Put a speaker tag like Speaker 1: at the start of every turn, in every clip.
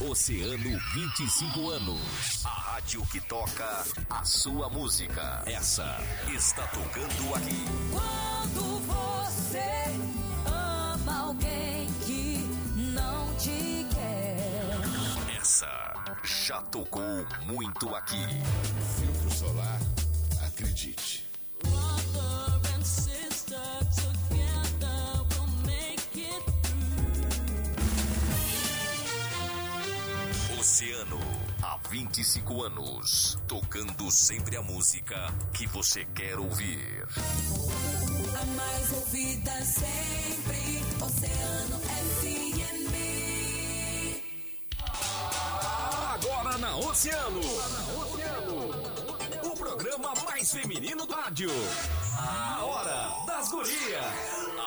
Speaker 1: Oceano 25 anos. A rádio que toca a sua música. Essa está tocando aqui.
Speaker 2: Quando você ama alguém que não te quer.
Speaker 1: Essa já tocou muito aqui.
Speaker 3: Filtro solar, acredite.
Speaker 1: Oceano, há 25 anos. Tocando sempre a música que você quer ouvir.
Speaker 2: A mais ouvida sempre, Oceano FM.
Speaker 1: Agora na Oceano. O programa mais feminino do rádio. A Hora das Gurias.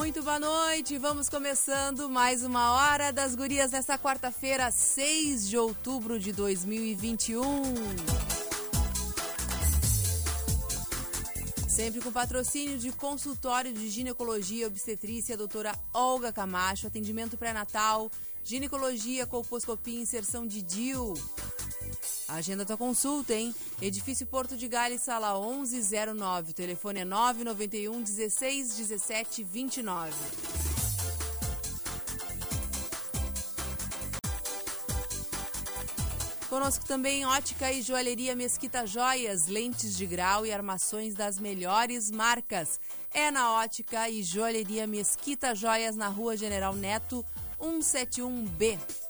Speaker 4: Muito boa noite, vamos começando mais uma Hora das Gurias nesta quarta-feira, 6 de outubro de 2021. Sempre com patrocínio de consultório de ginecologia e obstetrícia, doutora Olga Camacho, atendimento pré-natal, ginecologia, colposcopia e inserção de DIU. Agenda tua consulta, hein? Edifício Porto de Gales, sala 1109. O telefone é 991 16 17 29. Conosco também Ótica e Joalheria Mesquita Joias, lentes de grau e armações das melhores marcas. É na Ótica e Joalheria Mesquita Joias, na Rua General Neto, 171B.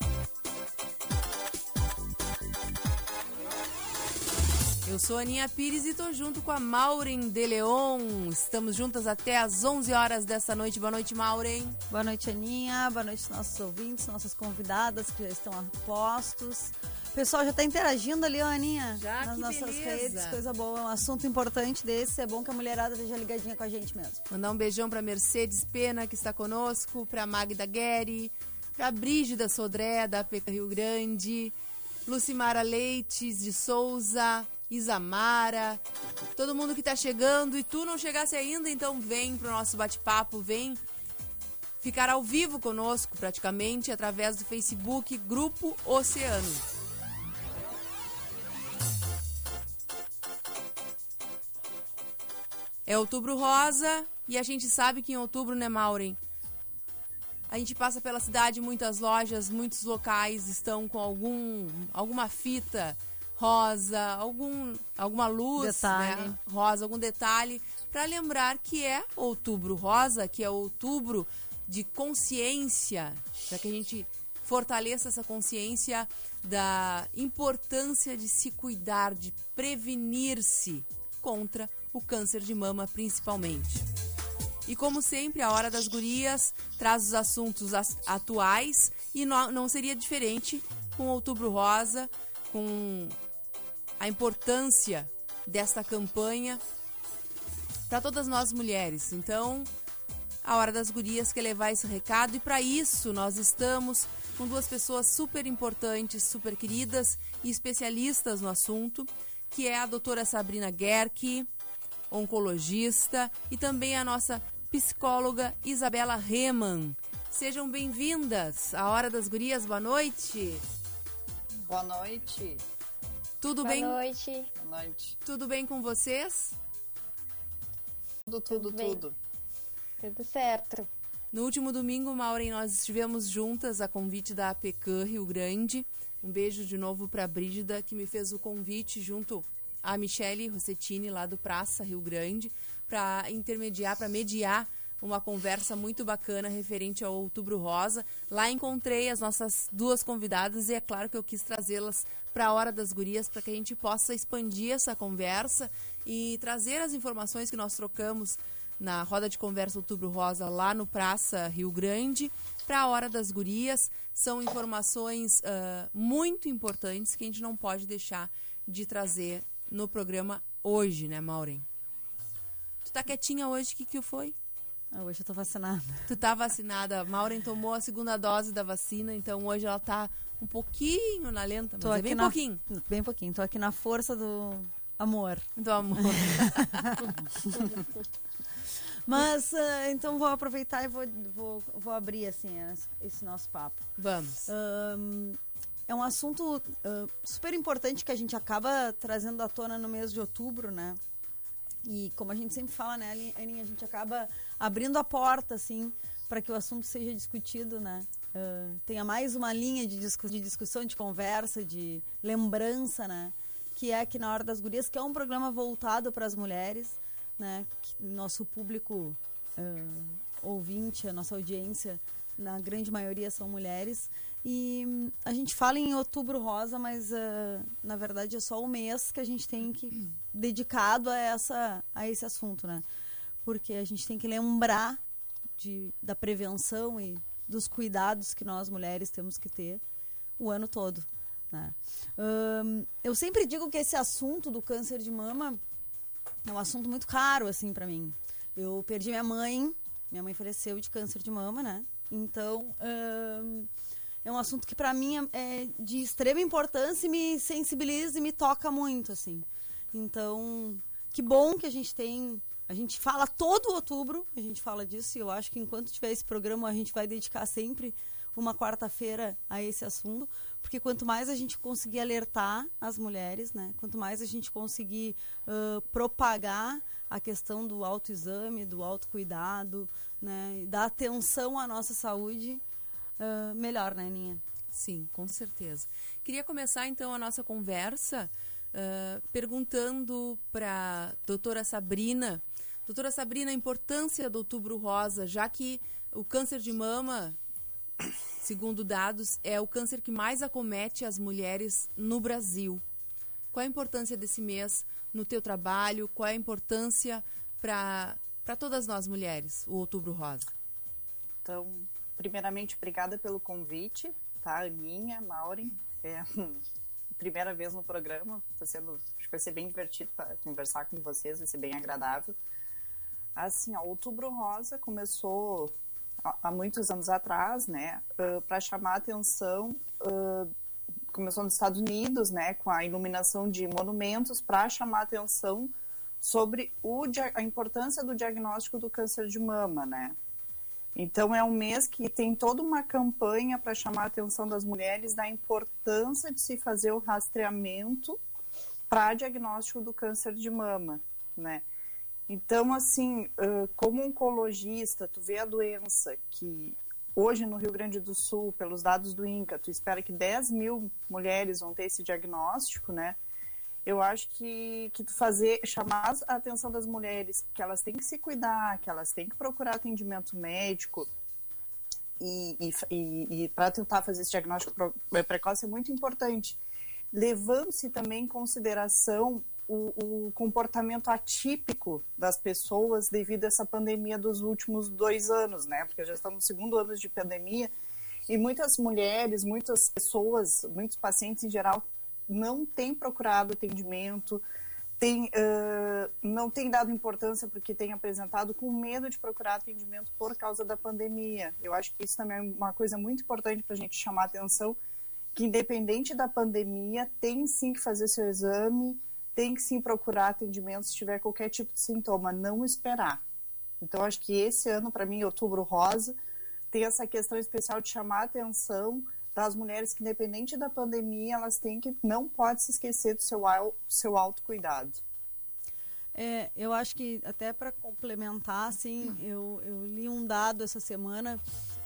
Speaker 4: Eu sou a Aninha Pires e tô junto com a Maureen De Leon. Estamos juntas até às 11 horas dessa noite. Boa noite, Maureen.
Speaker 5: Boa noite, Aninha. Boa noite, nossos ouvintes, nossas convidadas que já estão a postos. O pessoal já está interagindo ali, ó, Aninha.
Speaker 4: Já,
Speaker 5: nas nossas
Speaker 4: beleza.
Speaker 5: redes. Coisa boa. É um assunto importante desse. É bom que a mulherada esteja ligadinha com a gente mesmo.
Speaker 4: Mandar um beijão pra Mercedes Pena, que está conosco, pra Magda Guerri, pra Brígida Sodré, da PK Rio Grande, Lucimara Leites de Souza, Isamara, todo mundo que tá chegando e tu não chegasse ainda, então vem pro nosso bate-papo, vem ficar ao vivo conosco praticamente através do Facebook Grupo Oceano. É outubro rosa e a gente sabe que em outubro, né, Maureen? A gente passa pela cidade, muitas lojas, muitos locais estão com algum alguma fita rosa, algum alguma luz,
Speaker 5: Detalhe.
Speaker 4: né, rosa, algum detalhe para lembrar que é outubro rosa, que é outubro de consciência, para que a gente fortaleça essa consciência da importância de se cuidar, de prevenir-se contra o câncer de mama, principalmente. E como sempre, a Hora das Gurias traz os assuntos as- atuais e no- não seria diferente com Outubro Rosa, com a importância desta campanha para todas nós mulheres. Então, a Hora das Gurias quer levar esse recado e para isso nós estamos com duas pessoas super importantes, super queridas e especialistas no assunto, que é a doutora Sabrina Gerke, oncologista, e também a nossa psicóloga Isabela Reman. Sejam bem-vindas à Hora das Gurias, boa noite.
Speaker 6: Boa noite.
Speaker 4: Tudo
Speaker 7: Boa
Speaker 4: bem?
Speaker 7: noite.
Speaker 6: Boa noite.
Speaker 4: Tudo bem com vocês?
Speaker 6: Tudo, tudo,
Speaker 7: Tudo
Speaker 6: tudo.
Speaker 7: Tudo certo.
Speaker 4: No último domingo, Maureen, nós estivemos juntas a convite da APECAM Rio Grande. Um beijo de novo para a Brígida, que me fez o convite junto à Michele Rossettini, lá do Praça Rio Grande, para intermediar, para mediar uma conversa muito bacana referente ao Outubro Rosa. Lá encontrei as nossas duas convidadas e é claro que eu quis trazê-las para a Hora das Gurias para que a gente possa expandir essa conversa e trazer as informações que nós trocamos na roda de conversa Outubro Rosa lá no Praça Rio Grande para a Hora das Gurias. São informações ah, muito importantes que a gente não pode deixar de trazer no programa hoje, né, Maureen? Tu tá quietinha hoje, o que que foi?
Speaker 5: Ah, hoje eu tô vacinada.
Speaker 4: Tu tá vacinada. Maureen tomou a segunda dose da vacina, então hoje ela tá um pouquinho na lenta, mas
Speaker 5: Tô
Speaker 4: é bem
Speaker 5: na-
Speaker 4: pouquinho
Speaker 5: Bem pouquinho. Tô aqui na força do amor.
Speaker 4: do amor.
Speaker 5: Mas, ah, então vou aproveitar e vou, vou, vou abrir, assim, es- esse nosso papo.
Speaker 4: Vamos.
Speaker 5: Ahn, é um assunto ah, super importante que a gente acaba trazendo à tona no mês de outubro, né? E como a gente sempre fala, né, Aninha, a gente acaba abrindo a porta, assim, para que o assunto seja discutido, né? Ah, tenha mais uma linha de, discu- de discussão, de conversa, de lembrança, né? Que é aqui na Hora das Gurias, que é um programa voltado para as mulheres, né? Que nosso público ah, ouvinte, a nossa audiência, na grande maioria são mulheres. E hum, a gente fala em outubro rosa, mas ah, na verdade é só o mês que a gente tem que dedicado a essa a esse assunto, né? Porque a gente tem que lembrar de, da prevenção e dos cuidados que nós mulheres temos que ter o ano todo. Né? Ahn, eu sempre digo que esse assunto do câncer de mama é um assunto muito caro assim para mim. Eu perdi minha mãe, minha mãe faleceu de câncer de mama, né? Então ahn, é um assunto que para mim é é de extrema importância e me sensibiliza e me toca muito assim. Então que bom que a gente tem a gente fala todo outubro, a gente fala disso, e eu acho que enquanto tiver esse programa, a gente vai dedicar sempre uma quarta-feira a esse assunto, porque quanto mais a gente conseguir alertar as mulheres, né, quanto mais a gente conseguir ãh, propagar a questão do autoexame, do autocuidado, né, dar atenção à nossa saúde, ãh, melhor, né, Aninha?
Speaker 4: Sim, com certeza. Queria começar então a nossa conversa ah, perguntando para doutora Sabrina. Doutora Sabrina, a importância do outubro rosa, já que o câncer de mama, segundo dados, é o câncer que mais acomete as mulheres no Brasil. Qual a importância desse mês no teu trabalho? Qual a importância para todas nós mulheres, o outubro rosa?
Speaker 6: Então, primeiramente, obrigada pelo convite, tá? Aninha, Maureen. É primeira vez no programa. Tá sendo, acho que vai ser bem divertido para conversar com vocês, vai ser bem agradável. Assim, Outubro Rosa começou há, muitos anos atrás, né? para chamar a atenção. começou nos Estados Unidos, né? Com a iluminação de monumentos para chamar a atenção sobre o, a importância do diagnóstico do câncer de mama, né? Então é um mês que tem toda uma campanha para chamar a atenção das mulheres da importância de se fazer o rastreamento para diagnóstico do câncer de mama, né? Então, assim, como oncologista, tu vê a doença que hoje no Rio Grande do Sul, pelos dados do INCA, tu espera que 10 mil mulheres vão ter esse diagnóstico, né? Eu acho que, que fazer, chamar a atenção das mulheres que elas têm que se cuidar, que elas têm que procurar atendimento médico e, e, e, para tentar fazer esse diagnóstico eh, precoce é muito importante. Levando-se também em consideração o, o comportamento atípico das pessoas devido a essa pandemia dos últimos dois anos, né? Porque já estamos no segundo ano de pandemia e muitas mulheres, muitas pessoas, muitos pacientes em geral não têm procurado atendimento, tem, ãh, não tem dado importância porque tem apresentado com medo de procurar atendimento por causa da pandemia. Eu acho que isso também é uma coisa muito importante para a gente chamar a atenção, que independente da pandemia, tem sim que fazer seu exame, tem que sim procurar atendimento se tiver qualquer tipo de sintoma, não esperar. Então, acho que esse ano, para mim, outubro rosa, tem essa questão especial de chamar a atenção das mulheres que, independente da pandemia, elas têm que, não pode se esquecer do seu, seu autocuidado.
Speaker 5: É, eu acho que até para complementar, assim, eu, eu li um dado essa semana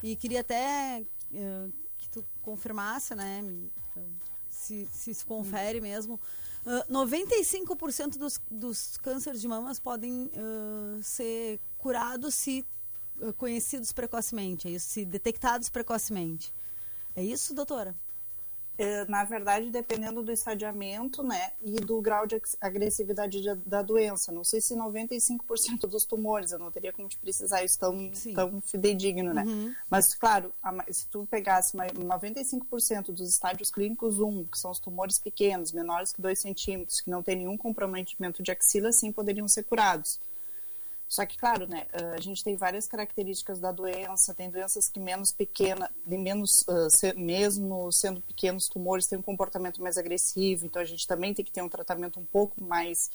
Speaker 5: e queria até eh, que tu confirmasse, né, se, se se confere mesmo. Ah, 95% dos, dos cânceres de mamas podem ah, ser curados se ah, conhecidos precocemente, é isso? Se detectados precocemente. É isso, doutora?
Speaker 6: Eh, Na verdade, dependendo do estadiamento, né, e do grau de ag- agressividade de- da doença. Não sei se 95% dos tumores, eu não teria como te precisar isso tão,
Speaker 5: Sim.
Speaker 6: tão fidedigno, né? Mas, claro, se tu pegasse ma- 95% dos estádios clínicos 1, que são os tumores pequenos, menores que 2 centímetros, que não tem nenhum comprometimento de axila, sim, poderiam ser curados. Só que, claro, né, ah, a gente tem várias características da doença, tem doenças que menos pequena, menos, ah, mesmo sendo pequenos tumores, têm um comportamento mais agressivo, então a gente também tem que ter um tratamento um pouco mais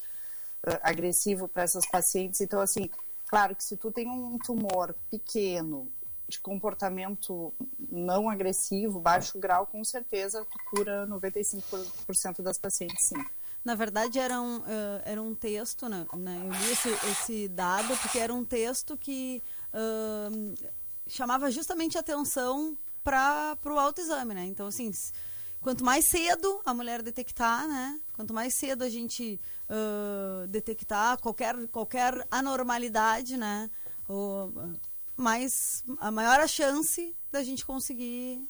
Speaker 6: ah, agressivo para essas pacientes. Então, assim, claro que se tu tem um tumor pequeno, de comportamento não agressivo, baixo grau, com certeza tu cura 95% das pacientes, sim.
Speaker 5: Na verdade, era um, eh, era um texto, né, né, eu li esse, esse dado porque era um texto que ahn, chamava justamente atenção para o autoexame, né? Então, assim, quanto mais cedo a mulher detectar, né? Quanto mais cedo a gente ah, detectar qualquer, qualquer anormalidade, né? Ou, mais, a maior a chance da gente conseguir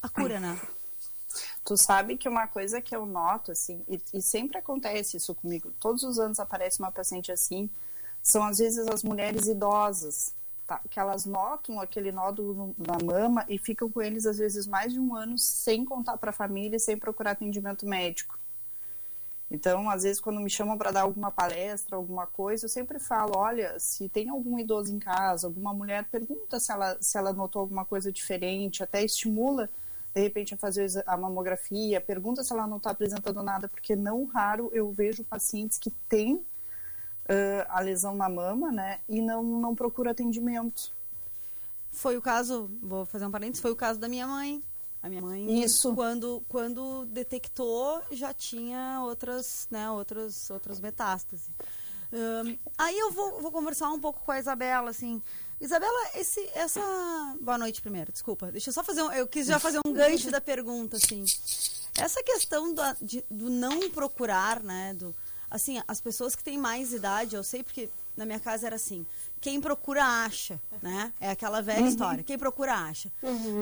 Speaker 5: a cura, né?
Speaker 6: Tu sabe que uma coisa que eu noto, assim, e, e sempre acontece isso comigo, todos os anos aparece uma paciente assim, são às vezes as mulheres idosas, tá? Que elas notam aquele nódulo na mama e ficam com eles às vezes mais de um ano sem contar para a família, sem procurar atendimento médico. Então, às vezes, quando me chamam para dar alguma palestra, alguma coisa, eu sempre falo: olha, se tem algum idoso em casa, alguma mulher, pergunta se ela, se ela notou alguma coisa diferente, até estimula, de repente, a fazer a mamografia, pergunta se ela não está apresentando nada, porque não raro eu vejo pacientes que têm ãh, a lesão na mama, né, e não, não procura atendimento.
Speaker 5: Foi o caso, vou fazer um parênteses, foi o caso da minha mãe. A minha mãe,
Speaker 6: Isso.
Speaker 5: quando quando detectou, já tinha outras, né, outras outras metástases. Ahn, aí eu vou, vou conversar um pouco com a Isabela, assim. Isabela, esse, essa. Boa noite primeiro, desculpa. Deixa eu só fazer um. Eu quis já fazer um gancho da pergunta, assim. Essa questão da- de- do não procurar, né? Do, assim, as pessoas que têm mais idade, eu sei porque na minha casa era assim. Quem procura acha, né? É aquela velha história. Quem procura acha.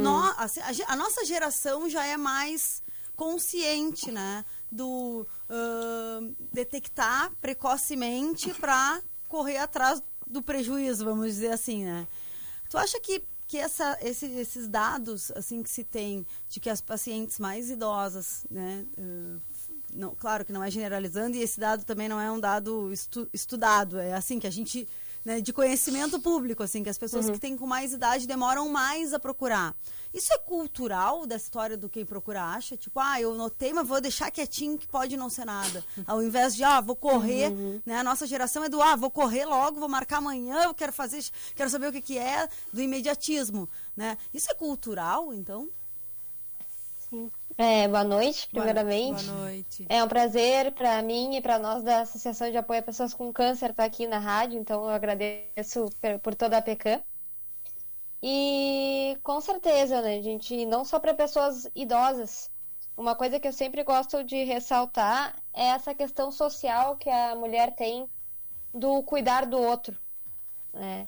Speaker 5: Nó- assim, a, a nossa geração já é mais consciente, né? Do ahn, detectar precocemente para correr atrás do prejuízo, vamos dizer assim, né? Tu acha que, que essa, esse- esses dados, assim, que se tem de que as pacientes mais idosas, né? ãh, não, claro que não é generalizando, e esse dado também não é um dado estu- estudado, é assim que a gente, né, de conhecimento público, assim, que as pessoas que têm com mais idade demoram mais a procurar. Isso é cultural da história do quem procura acha? Tipo, ah, eu notei, mas vou deixar quietinho que pode não ser nada. Ao invés de, ah, vou correr, né? A nossa geração é do, ah, vou correr logo, vou marcar amanhã, eu quero fazer, quero saber o que, que é, do imediatismo, né? Isso é cultural, então?
Speaker 7: É, boa noite, primeiramente.
Speaker 4: Boa noite.
Speaker 7: É um prazer para mim e para nós da Associação de Apoio a Pessoas com Câncer estar aqui na rádio, então eu agradeço por toda a PECAM. E com certeza, né, gente, não só para pessoas idosas. Uma coisa que eu sempre gosto de ressaltar é essa questão social que a mulher tem do cuidar do outro, né?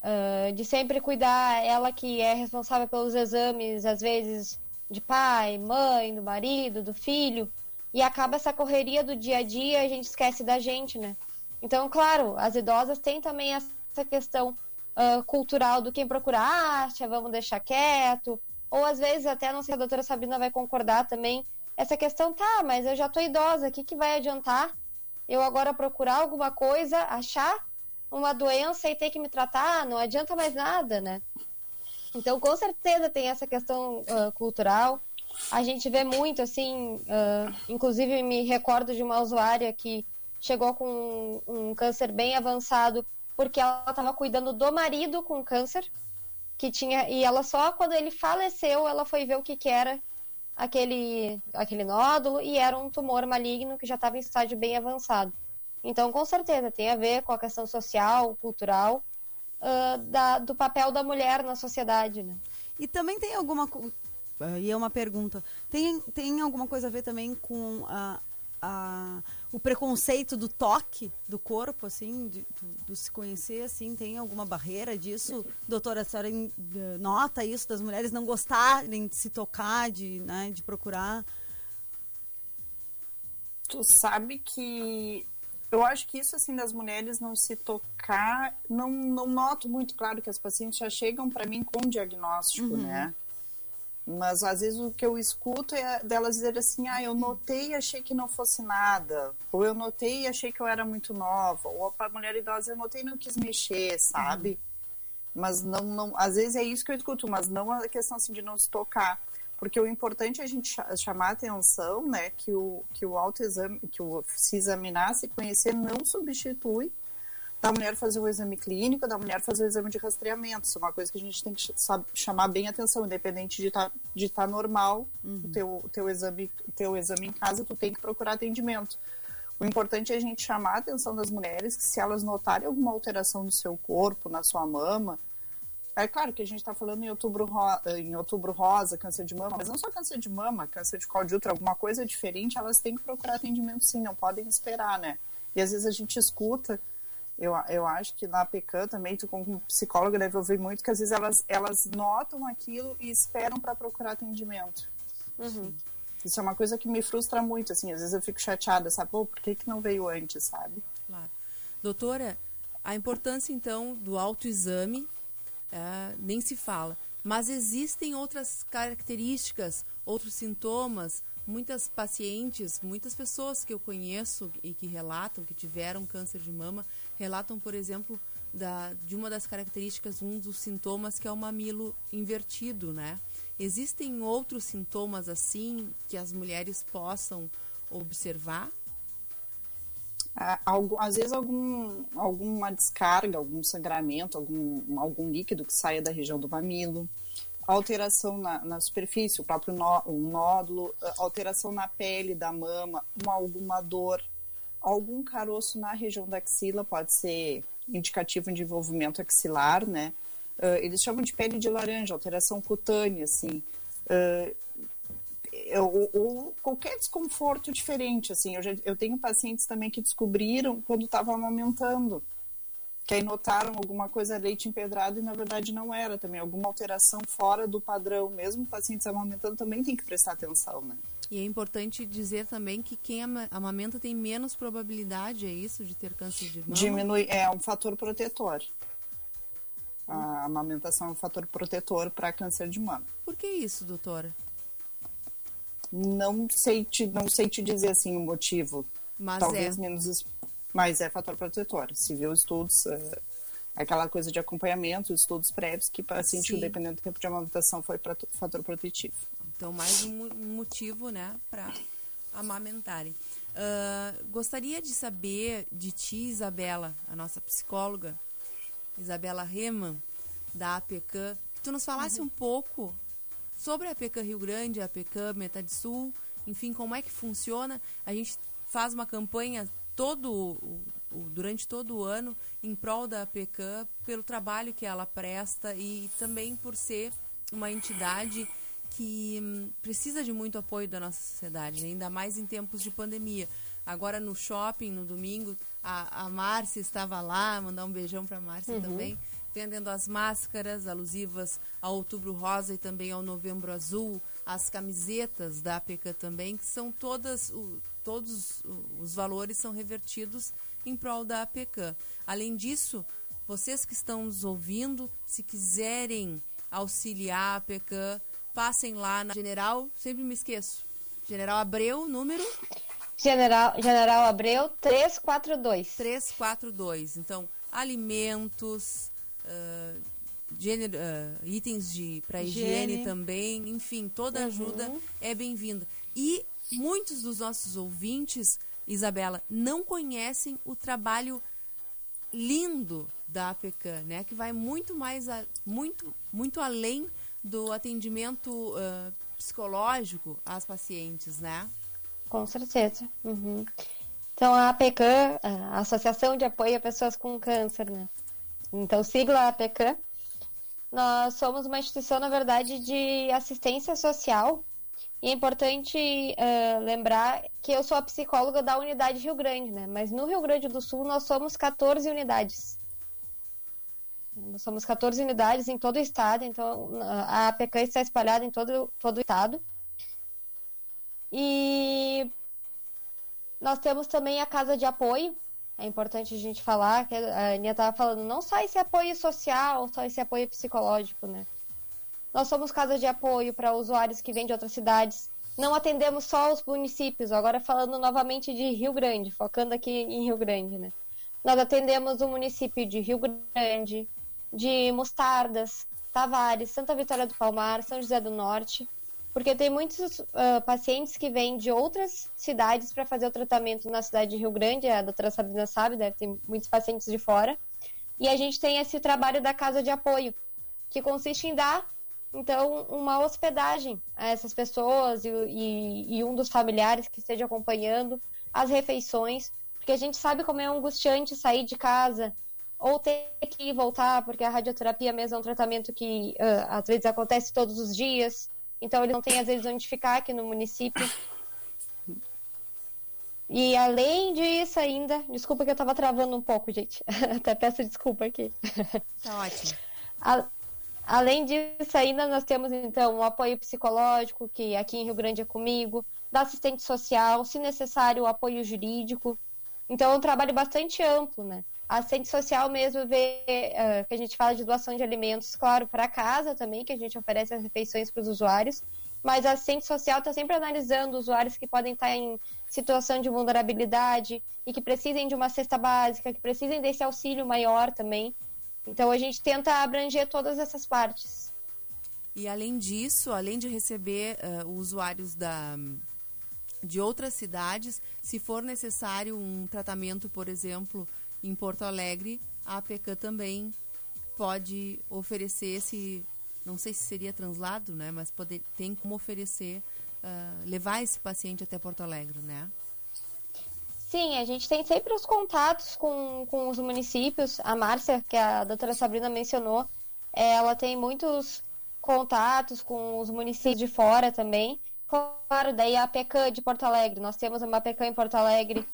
Speaker 7: Ah, de sempre cuidar, ela que é responsável pelos exames, às vezes de pai, mãe, do marido, do filho, e acaba essa correria do dia a dia, a gente esquece da gente, né? Então, claro, as idosas têm também essa questão ah, cultural do quem procura acha, vamos deixar quieto, ou às vezes até, não sei se a doutora Sabrina vai concordar também, essa questão, tá, mas eu já tô idosa, o que, que vai adiantar eu agora procurar alguma coisa, achar uma doença e ter que me tratar? Não adianta mais nada, né? Então, com certeza tem essa questão ah, cultural. A gente vê muito, assim, ah, inclusive me recordo de uma usuária que chegou com um, um câncer bem avançado porque ela estava cuidando do marido com câncer, que tinha e ela só quando ele faleceu ela foi ver o que, que era aquele aquele nódulo e era um tumor maligno que já estava em estágio bem avançado. Então, com certeza tem a ver com a questão social, cultural, ah, da, do papel da mulher na sociedade, né?
Speaker 5: E também tem alguma co- e é uma pergunta. Tem, tem alguma coisa a ver também com a, a- o preconceito do toque do corpo, assim, de- do, do se conhecer, assim, tem alguma barreira disso? Doutora, a senhora nota isso das mulheres não gostarem de se tocar, de, né, de procurar?
Speaker 6: Tu sabe que eu acho que isso assim das mulheres não se tocar, não, não noto muito claro que as pacientes já chegam para mim com diagnóstico, né? Mas às vezes o que eu escuto é delas dizer assim: "Ah, eu notei e achei que não fosse nada", ou eu notei e achei que eu era muito nova, ou para mulher idosa eu notei e não quis mexer, sabe? Mas não, não, às vezes é isso que eu escuto, mas não a questão assim de não se tocar. Porque o importante é a gente cha- chamar a atenção, né, que o, que o autoexame, que o se examinar, se conhecer, não substitui da mulher fazer o exame clínico, da mulher fazer o exame de rastreamento. Isso é uma coisa que a gente tem que chamar bem atenção, independente de estar de tá normal o teu, o teu, exame, o teu exame em casa, tu tem que procurar atendimento. O importante é a gente chamar a atenção das mulheres que se elas notarem alguma alteração no seu corpo, na sua mama, é claro que a gente está falando em outubro, ro- em outubro rosa, câncer de mama, mas não só câncer de mama, câncer de colo de útero, alguma coisa diferente, elas têm que procurar atendimento sim, não podem esperar, né? E às vezes a gente escuta, eu, eu acho que na PECAM também, tu como psicóloga deve ouvir muito, que às vezes elas, elas notam aquilo e esperam para procurar atendimento. Isso é uma coisa que me frustra muito, assim, às vezes eu fico chateada, sabe? Pô, por que, que não veio antes, sabe?
Speaker 4: Claro. Doutora, a importância então do autoexame ah, nem se fala. Mas existem outras características, outros sintomas. Muitas pacientes, muitas pessoas que eu conheço e que relatam que tiveram câncer de mama, relatam, por exemplo, da, de uma das características, um dos sintomas que é o mamilo invertido, né? Existem outros sintomas assim que as mulheres possam observar?
Speaker 6: Algu- às vezes algum, alguma descarga, algum sangramento, algum, algum líquido que saia da região do mamilo, alteração na, na superfície, o próprio nó, um nódulo, alteração na pele da mama, uma, alguma dor, algum caroço na região da axila pode ser indicativo de envolvimento axilar, né? Ah, eles chamam de pele de laranja, alteração cutânea, assim. Ah, ou, ou qualquer desconforto diferente, assim. Eu, já, eu tenho pacientes também que descobriram quando estavam amamentando, que aí notaram alguma coisa leite empedrado e na verdade não era também, alguma alteração fora do padrão. Mesmo pacientes amamentando também tem que prestar atenção, né?
Speaker 4: E é importante dizer também que quem ama- amamenta tem menos probabilidade, é isso, de ter câncer de mama?
Speaker 6: Diminui, é um fator protetor. A amamentação é um fator protetor para câncer de mama.
Speaker 4: Por que isso, doutora?
Speaker 6: Não sei te, não sei te dizer assim o motivo.
Speaker 4: Mas
Speaker 6: Talvez
Speaker 4: é.
Speaker 6: menos, mas é fator protetor. Se viu estudos, eh, aquela coisa de acompanhamento, estudos prévios que paciente,
Speaker 4: Sim.
Speaker 6: dependendo do tempo de amamentação, foi para fator protetivo.
Speaker 4: Então, mais um, mo- um motivo, né, para amamentarem. Ah, gostaria de saber de ti, Isabela, a nossa psicóloga, Isabela Reman, da APECAM, que tu nos falasse um pouco sobre a APECAM Rio Grande, a APECAM Metade Sul, enfim, como é que funciona. A gente faz uma campanha todo durante todo o ano em prol da APECAM pelo trabalho que ela presta e também por ser uma entidade que hum, precisa de muito apoio da nossa sociedade, né? ainda mais em tempos de pandemia. Agora no shopping, no domingo, a, a Márcia estava lá, mandar um beijão para a Márcia também, vendendo as máscaras alusivas ao Outubro Rosa e também ao Novembro Azul, as camisetas da APK também, que são todas, o- todos os valores são revertidos em prol da APK. Além disso, vocês que estão nos ouvindo, se quiserem auxiliar a APK, passem lá na General, sempre me esqueço, General Abreu, número
Speaker 7: General, General Abreu 342.
Speaker 4: 342. Então, alimentos, ah, gênero- ah, itens de para higiene.
Speaker 5: Higiene.
Speaker 4: também, enfim, toda ajuda é bem-vinda. E muitos dos nossos ouvintes, Isabela, não conhecem o trabalho lindo da APK, né? Que vai muito mais a, muito muito além do atendimento ah, psicológico às pacientes, né?
Speaker 7: Com certeza. Uhum. Então, a APCAM, a Associação de Apoio a Pessoas com Câncer, né? Então, sigla APCAM. Nós somos uma instituição, na verdade, de assistência social E é importante ah, lembrar que eu sou a psicóloga da unidade Rio Grande, né? Mas no Rio Grande do Sul nós somos 14 unidades. Nós somos 14 unidades em todo o estado, então a APK está espalhada em todo, todo o estado. E nós temos também a casa de apoio. É importante a gente falar, que a Aninha estava falando, não só esse apoio social, só esse apoio psicológico, né? Nós somos casa de apoio para usuários que vêm de outras cidades. Não atendemos só os municípios, agora falando novamente de Rio Grande, focando aqui em Rio Grande, né? Nós atendemos o município de Rio Grande, de Mostardas, Tavares, Santa Vitória do Palmar, São José do Norte, porque tem muitos ah, pacientes que vêm de outras cidades para fazer o tratamento na cidade de Rio Grande, a doutora Sabrina sabe, deve ter muitos pacientes de fora. E a gente tem esse trabalho da casa de apoio, que consiste em dar, então, uma hospedagem a essas pessoas e, e- e um dos familiares que esteja acompanhando as refeições, porque a gente sabe como é angustiante sair de casa ou ter que voltar, porque a radioterapia mesmo é um tratamento que ah, às vezes acontece todos os dias, então ele não tem às vezes onde ficar aqui no município. E além disso ainda, desculpa que eu tava travando um pouco, gente. Até peço desculpa aqui.
Speaker 4: Tá ótimo.
Speaker 7: A- Além disso, ainda nós temos então o apoio psicológico, que aqui em Rio Grande é comigo, da assistente social, se necessário, o apoio jurídico. Então é um trabalho bastante amplo, né? Assistente social mesmo vê eh, que a gente fala de doação de alimentos, claro, para casa também, que a gente oferece as refeições para os usuários, mas a assistente social está sempre analisando usuários que podem estar em situação de vulnerabilidade e que precisem de uma cesta básica, que precisem desse auxílio maior também. Então a gente tenta abranger todas essas partes.
Speaker 4: E além disso, além de receber eh, usuários da, de outras cidades, se for necessário um tratamento, por exemplo, em Porto Alegre, a APK também pode oferecer esse, não sei se seria translado, né, mas poder, tem como oferecer, ah, levar esse paciente até Porto Alegre, né?
Speaker 7: Sim, a gente tem sempre os contatos com, com os municípios. A Márcia, que a doutora Sabrina mencionou, ela tem muitos contatos com os municípios de fora também. Claro, daí a APK de Porto Alegre, nós temos uma APK em Porto Alegre,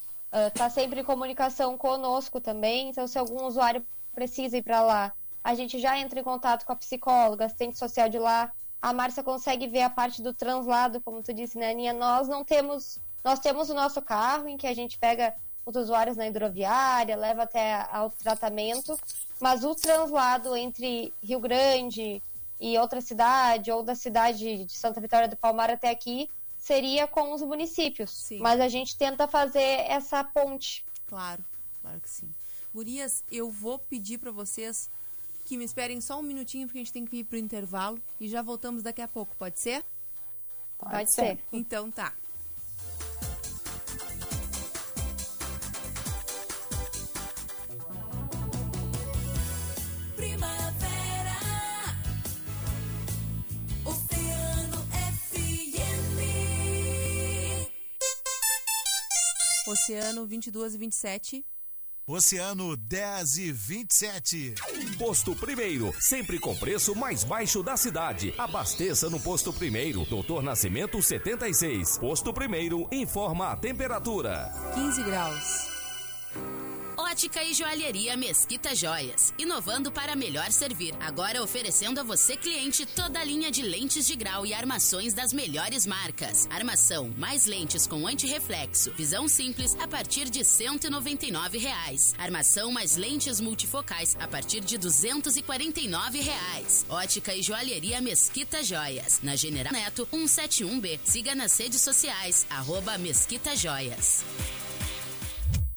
Speaker 7: está sempre em comunicação conosco também. Então, se algum usuário precisa ir para lá, a gente já entra em contato com a psicóloga, assistente social de lá. A Márcia consegue ver a parte do translado, como tu disse, né, Aninha? Nós não temos nós temos o nosso carro em que a gente pega os usuários na hidroviária, leva até ao tratamento, mas o translado entre Rio Grande e outra cidade, ou da cidade de Santa Vitória do Palmar até aqui, seria com os municípios.
Speaker 4: Sim.
Speaker 7: Mas a gente tenta fazer essa ponte.
Speaker 4: Claro, claro que sim. Gurias, eu vou pedir para vocês que me esperem só um minutinho, porque a gente tem que ir pro intervalo e já voltamos daqui a pouco, pode ser?
Speaker 7: Pode, ser.
Speaker 4: Então tá.
Speaker 2: Oceano
Speaker 4: 22 e 27.
Speaker 8: Oceano 10 e 27.
Speaker 1: Posto Primeiro, sempre com preço mais baixo da cidade. Abasteça no Posto Primeiro, Doutor Nascimento 76. Posto Primeiro, informa a temperatura.
Speaker 4: 15 graus.
Speaker 9: Ótica e Joalheria Mesquita Joias, inovando para melhor servir. Agora oferecendo a você, cliente, toda a linha de lentes de grau e armações das melhores marcas. Armação mais lentes com antirreflexo, visão simples a partir de 199 reais. Armação mais lentes multifocais a partir de 249 reais. Ótica e Joalheria Mesquita Joias, na General Neto 171B. Siga nas redes sociais, arroba Mesquita Joias.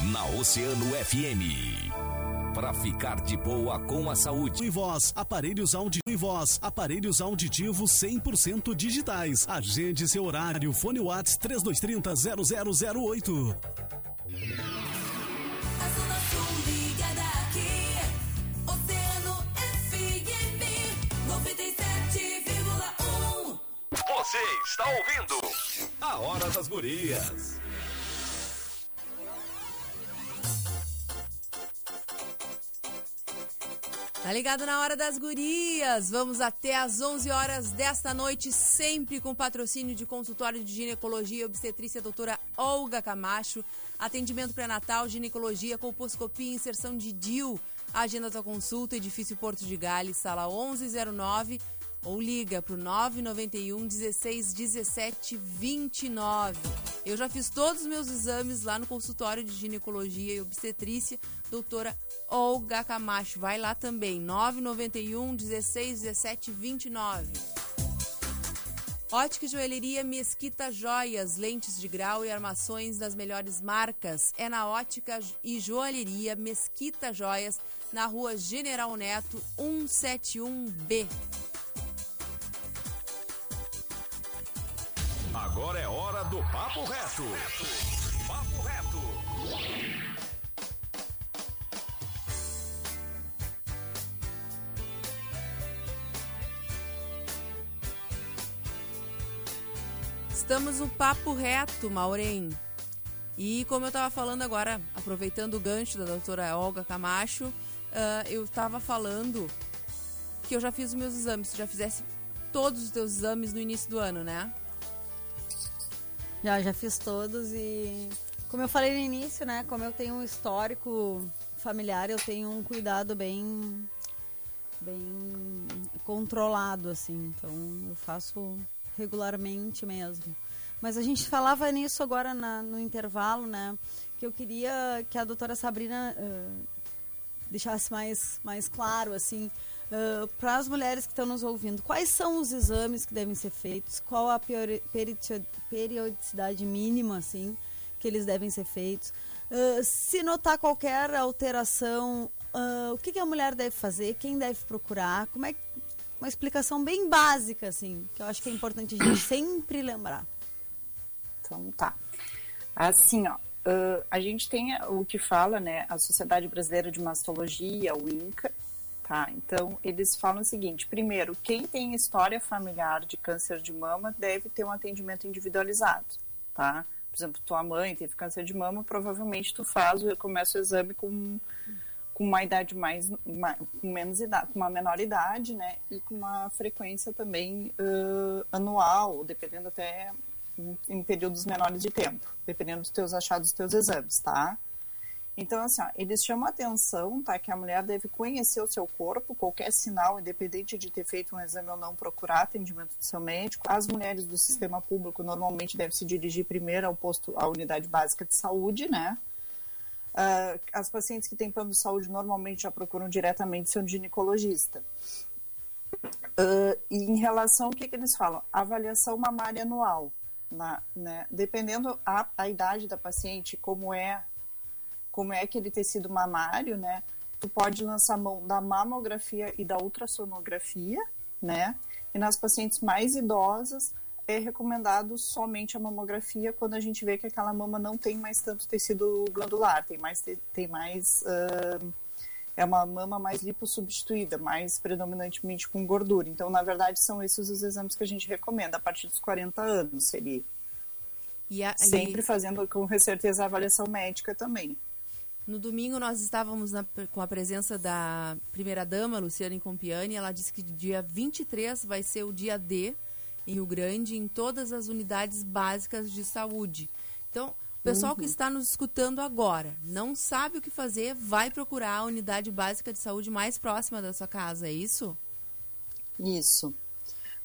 Speaker 1: Na Oceano FM. para ficar de boa com a saúde.
Speaker 10: Em voz, aparelhos audi... em voz, aparelhos auditivos 100% digitais. Agende seu horário. Fone Whats 3230 0008.
Speaker 2: A Zona Sul ligada aqui. Oceano FM 97,1.
Speaker 1: Você está ouvindo a Hora das Gurias.
Speaker 4: Tá ligado na hora das gurias? Vamos até às 11 horas desta noite, sempre com patrocínio de consultório de ginecologia e obstetrícia doutora Olga Camacho, atendimento pré-natal, ginecologia, colposcopia, inserção de DIU, agenda da consulta, edifício Porto de Gales, sala 1109 ou liga pro 991 16 17 29. Eu já fiz todos os meus exames lá no consultório de ginecologia e obstetrícia, doutora Olga Camacho. Vai lá também, 991 16 17 29. Ótica e joalheria Mesquita Joias, lentes de grau e armações das melhores marcas. É na Ótica e Joalheria Mesquita Joias, na rua General Neto 171B.
Speaker 1: Agora é hora do Papo Reto. Papo Reto.
Speaker 4: Estamos no papo reto, Maureen. E como eu estava falando agora, aproveitando o gancho da doutora Olga Camacho, ah, eu estava falando que eu já fiz os meus exames. Tu já fizesse todos os teus exames no início do ano, né?
Speaker 5: Já, já fiz todos e como eu falei no início, né? Como eu tenho um histórico familiar, eu tenho um cuidado bem bem controlado, assim. Então eu faço regularmente mesmo. Mas a gente falava nisso agora na- no intervalo, né? Que eu queria que a doutora Sabrina eh, deixasse mais, mais claro, assim, para as mulheres que estão nos ouvindo, quais são os exames que devem ser feitos, qual a periodicidade mínima, assim, que eles devem ser feitos. Ah, se notar qualquer alteração, ah, o que, que a mulher deve fazer, quem deve procurar, como é que- uma explicação bem básica, assim, que eu acho que é importante a gente sempre lembrar.
Speaker 6: Então tá. Assim, ó, a gente tem o que fala, né, a Sociedade Brasileira de Mastologia, o INCA, tá? Então, eles falam o seguinte: primeiro, quem tem história familiar de câncer de mama deve ter um atendimento individualizado, tá? Por exemplo, tua mãe teve câncer de mama, provavelmente tu faz, começa o exame com com uma idade mais, ma- com menos idade, com uma menor idade, né, e com uma frequência também ãh, anual, dependendo até em, em períodos menores de tempo, dependendo dos teus achados, dos teus exames, tá? Então, assim, ó, eles chamam a atenção, tá, que a mulher deve conhecer o seu corpo, qualquer sinal, independente de ter feito um exame ou não, procurar atendimento do seu médico. As mulheres do sistema público normalmente devem se dirigir primeiro ao posto, à unidade básica de saúde, né? Ah, as pacientes que têm plano de saúde normalmente já procuram diretamente seu ginecologista. Ah, e em relação ao que, que eles falam? Avaliação mamária anual. Na, né? Dependendo a, a idade da paciente, como é como é aquele tecido mamário, né? Tu pode lançar mão da mamografia e da ultrassonografia, né? E nas pacientes mais idosas é recomendado somente a mamografia quando a gente vê que aquela mama não tem mais tanto tecido glandular, tem mais te- tem mais ah, é uma mama mais lipossubstituída, mais predominantemente com gordura. Então, na verdade, são esses os exames que a gente recomenda a partir dos 40 anos, seria.
Speaker 4: E a- e-
Speaker 6: Sempre fazendo com certeza a avaliação médica também.
Speaker 4: No domingo nós estávamos na- com a presença da primeira-dama, Luciane Compiani. Ela disse que dia 23 vai ser o dia D em Rio Grande, em todas as unidades básicas de saúde. Então, o pessoal que
Speaker 6: Uhum.
Speaker 4: está nos escutando agora, não sabe o que fazer, vai procurar a unidade básica de saúde mais próxima da sua casa, é isso?
Speaker 6: Isso.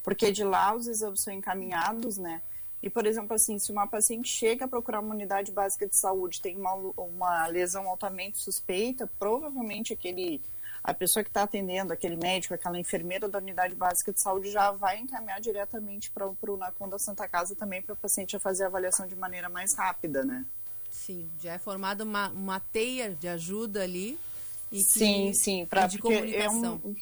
Speaker 6: Porque de lá os exames são encaminhados, né? E, por exemplo, assim, se uma paciente chega a procurar uma unidade básica de saúde, tem uma, uma lesão altamente suspeita, provavelmente aquele a pessoa que está atendendo, aquele médico, aquela enfermeira da unidade básica de saúde já vai encaminhar diretamente para o NACOM da Santa Casa também para o paciente já fazer a avaliação de maneira mais rápida, né?
Speaker 4: Sim, já é formada uma, uma teia de ajuda ali e que-
Speaker 6: Sim, sim, pra,
Speaker 4: e de
Speaker 6: porque é
Speaker 4: comunicação.
Speaker 6: um,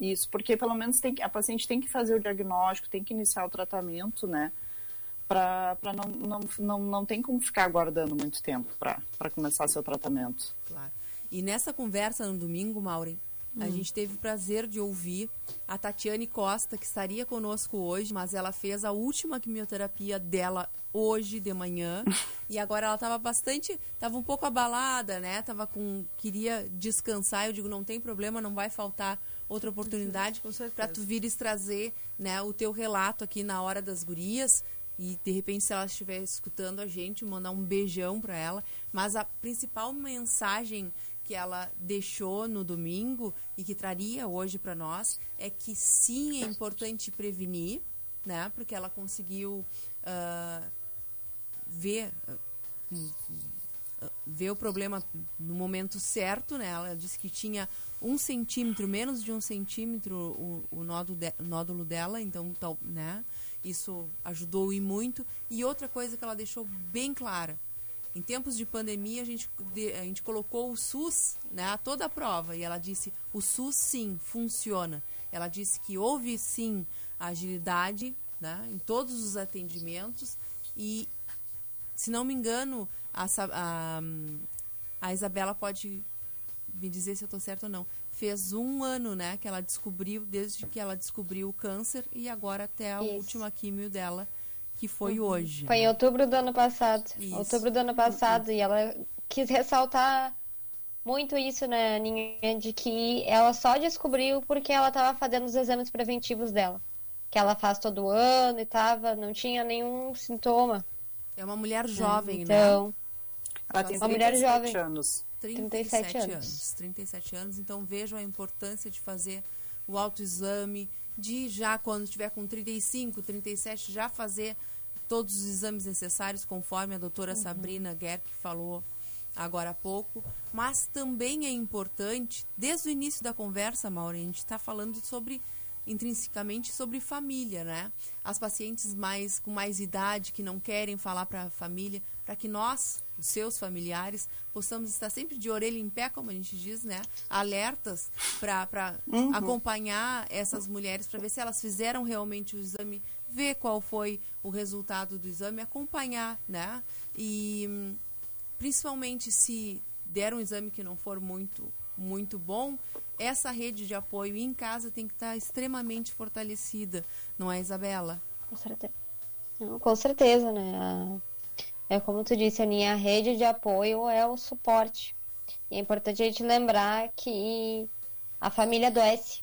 Speaker 6: isso, porque pelo menos tem que, a paciente tem que fazer o diagnóstico, tem que iniciar o tratamento, né? Para não, não, não, não tem como ficar aguardando muito tempo para começar seu tratamento.
Speaker 4: Claro. E nessa conversa no domingo, Maureen, a
Speaker 6: Hum.
Speaker 4: gente teve o prazer de ouvir a Tatiane Costa, que estaria conosco hoje, mas ela fez a última quimioterapia dela hoje de manhã. e agora ela estava bastante, estava um pouco abalada, né? Tava com queria descansar. Eu digo, não tem problema, não vai faltar outra oportunidade para tu vires trazer, né, o teu relato aqui na hora das gurias. E de repente, se ela estiver escutando a gente, mandar um beijão para ela. Mas a principal mensagem que ela deixou no domingo e que traria hoje para nós é que sim é importante prevenir, né? Porque ela conseguiu ah, ver ah, ver o problema no momento certo, né? Ela disse que tinha um centímetro, menos de um centímetro o, o nódulo, de- nódulo dela, então, tal, né? Isso ajudou e muito. E outra coisa que ela deixou bem clara, em tempos de pandemia, a gente, a gente colocou o SUS né, a toda a prova. E ela disse: o SUS sim funciona. Ela disse que houve sim agilidade né, em todos os atendimentos. E, se não me engano, a, a, a Isabela pode me dizer se eu estou certo ou não. Fez um ano né, que ela descobriu, desde que ela descobriu o câncer, e agora até a
Speaker 7: Isso.
Speaker 4: última químio dela, que foi hoje.
Speaker 7: Foi em
Speaker 4: né?
Speaker 7: outubro do ano passado.
Speaker 4: Isso.
Speaker 7: Outubro do ano passado. E ela quis ressaltar muito isso, né, Aninha? De que ela só descobriu porque ela estava fazendo os exames preventivos dela. Que ela faz todo ano e tava, não tinha nenhum sintoma.
Speaker 4: É uma mulher jovem,
Speaker 7: então,
Speaker 4: né?
Speaker 6: Ela tem
Speaker 7: Uma mulher
Speaker 6: 37
Speaker 7: jovem.
Speaker 6: anos.
Speaker 4: 37
Speaker 7: 37
Speaker 4: anos. 37 anos. Então vejam a importância de fazer o autoexame, de já quando tiver com 35, 37, já fazer todos os exames necessários, conforme a doutora Sabrina Gerck falou agora há pouco. Mas também é importante, desde o início da conversa, Maureen, a gente está falando sobre intrinsecamente sobre família, né? As pacientes mais com mais idade que não querem falar para a família, para que nós, os seus familiares, possamos estar sempre de orelha em pé, como a gente diz, né? Alertas para
Speaker 6: Uhum.
Speaker 4: acompanhar essas mulheres para ver se elas fizeram realmente o exame, ver qual foi o resultado do exame, acompanhar, né? E principalmente se der um exame que não for muito muito bom, essa rede de apoio em casa tem que estar extremamente fortalecida, não é, Isabela?
Speaker 7: com certeza. Não, com certeza, né? A- É como tu disse, a rede de apoio é o suporte. E é importante a gente lembrar que a família adoece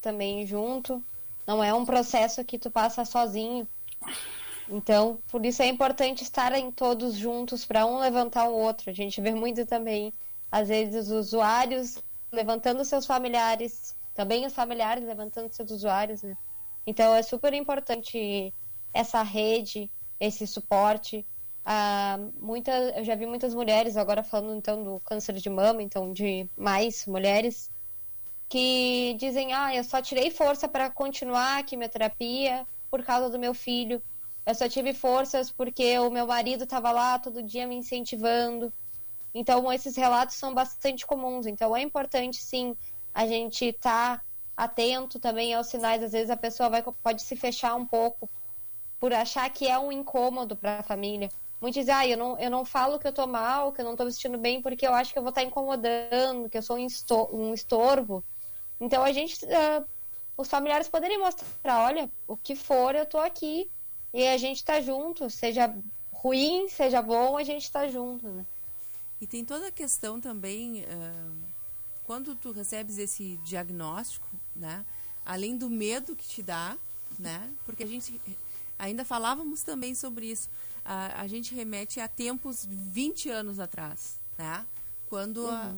Speaker 7: também junto. Não é um processo que tu passa sozinho. Então, por isso é importante estarem todos juntos para um levantar o outro. A gente vê muito também, às vezes, os usuários levantando seus familiares, também os familiares levantando seus usuários, né? Então, é super importante essa rede, esse suporte. Muita, eu já vi muitas mulheres, agora falando então do câncer de mama, então de mais mulheres, que dizem: Ah, eu só tirei força para continuar a quimioterapia por causa do meu filho. Eu só tive forças porque o meu marido estava lá todo dia me incentivando. Então, esses relatos são bastante comuns. Então, é importante, sim, a gente estar atento também aos sinais. Às vezes, a pessoa vai, pode se fechar um pouco por achar que é um incômodo para a família. Muitos dizem, ah, eu não, eu não falo que eu tô mal, que eu não tô vestindo bem, porque eu acho que eu vou estar incomodando, que eu sou um, esto um estorvo. Então, a gente, ah, os familiares poderem mostrar, olha, o que for, eu tô aqui. E a gente tá junto, seja ruim, seja bom, a gente tá junto, né?
Speaker 4: E tem toda a questão também, ah, quando tu recebes esse diagnóstico, né? Além do medo que te dá, né? Porque a gente ainda falávamos também sobre isso. A, a gente remete a tempos 20 anos atrás, né? Quando a-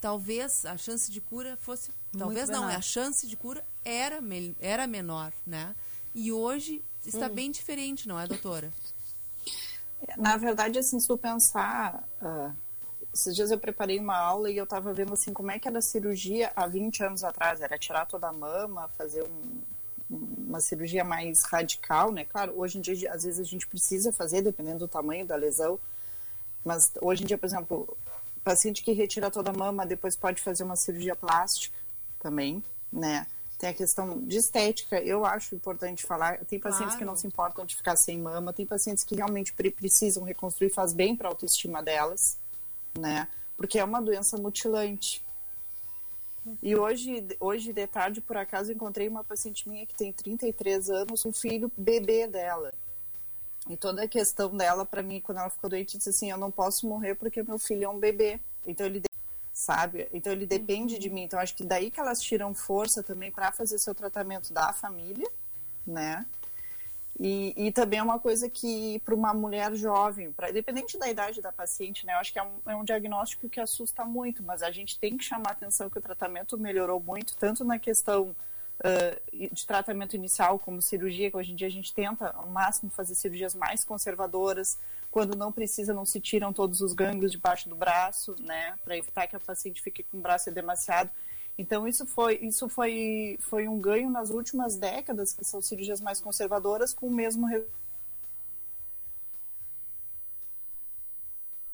Speaker 4: talvez a chance de cura fosse, talvez não, a chance de cura era era menor, né? E hoje está bem diferente, não é, doutora?
Speaker 6: Na verdade, assim, se tu pensar, ah, esses dias eu preparei uma aula e eu tava vendo assim como é que era a cirurgia há 20 anos atrás, era tirar toda a mama, fazer um- uma cirurgia mais radical, né? Claro, hoje em dia às vezes a gente precisa fazer dependendo do tamanho da lesão, mas hoje em dia, por exemplo, paciente que retira toda a mama depois pode fazer uma cirurgia plástica também, né? Tem a questão de estética, eu acho importante falar. Tem pacientes que não
Speaker 4: Claro.
Speaker 6: se importam de ficar sem mama, tem pacientes que realmente pre- precisam reconstruir, faz bem para a autoestima delas, né? Porque é uma doença mutilante. E hoje, hoje de tarde, por acaso, encontrei uma paciente minha que tem 33 anos, um filho bebê dela. E toda a questão dela, para mim, quando ela ficou doente, disse assim: Eu não posso morrer porque meu filho é um bebê. Então ele, sabe? Então ele depende de mim. Então acho que daí que elas tiram força também para fazer seu tratamento da família, né? E, e também é uma coisa que, para uma mulher jovem, pra, independente da idade da paciente, né, eu acho que é um, é um diagnóstico que assusta muito, mas a gente tem que chamar atenção que o tratamento melhorou muito, tanto na questão ah, de tratamento inicial, como cirurgia, que hoje em dia a gente tenta ao máximo fazer cirurgias mais conservadoras, quando não precisa, não se tiram todos os gânglios debaixo do braço, né, para evitar que a paciente fique com o braço demasiado. Então isso foi isso foi foi um ganho nas últimas décadas, que são cirurgias mais conservadoras com o mesmo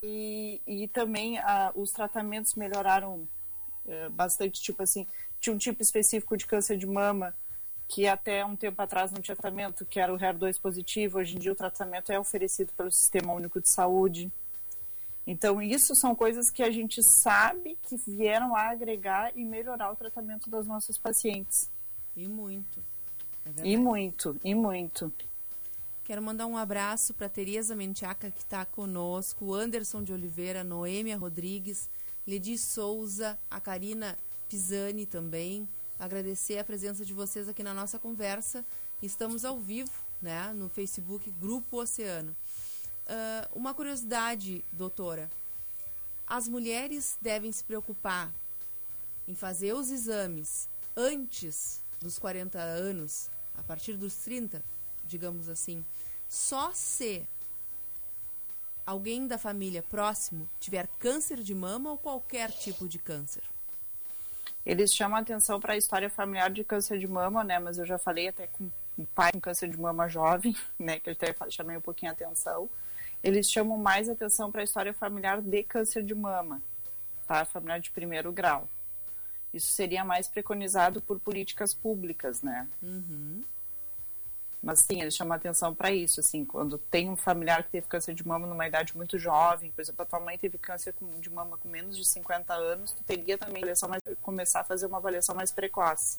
Speaker 6: e, e também ah, os tratamentos melhoraram eh, bastante, tipo assim, tinha um tipo específico de câncer de mama que até um tempo atrás não tinha tratamento, que era o HER2 positivo, hoje em dia o tratamento é oferecido pelo Sistema Único de Saúde. Então, isso são coisas que a gente sabe que vieram a agregar e melhorar o tratamento das nossas pacientes.
Speaker 4: E muito. É
Speaker 6: E muito, e muito.
Speaker 4: Quero mandar um abraço para Tereza Mentiaca, que está conosco, Anderson de Oliveira, Noêmia Rodrigues, Ledi Souza, a Karina Pisani também. Agradecer a presença de vocês aqui na nossa conversa. Estamos ao vivo, né, no Facebook Grupo Oceano. Ah, uma curiosidade, doutora. As mulheres devem se preocupar em fazer os exames antes dos 40 anos, a partir dos 30, digamos assim, só se alguém da família próximo tiver câncer de mama ou qualquer tipo de câncer.
Speaker 6: Eles chamam atenção para a história familiar de câncer de mama, né? Mas eu já falei até com um pai com câncer de mama jovem, né? Que até chamei um pouquinho a atenção. Eles chamam mais atenção para a história familiar de câncer de mama, tá? Familiar de primeiro grau. Isso seria mais preconizado por políticas públicas, né?
Speaker 4: Uhum.
Speaker 6: Mas sim, eles chamam atenção para isso, assim, quando tem um familiar que teve câncer de mama numa idade muito jovem, por exemplo, a tua mãe teve câncer de mama com menos de 50 anos, tu teria também avaliação mais, começar a fazer uma avaliação mais precoce.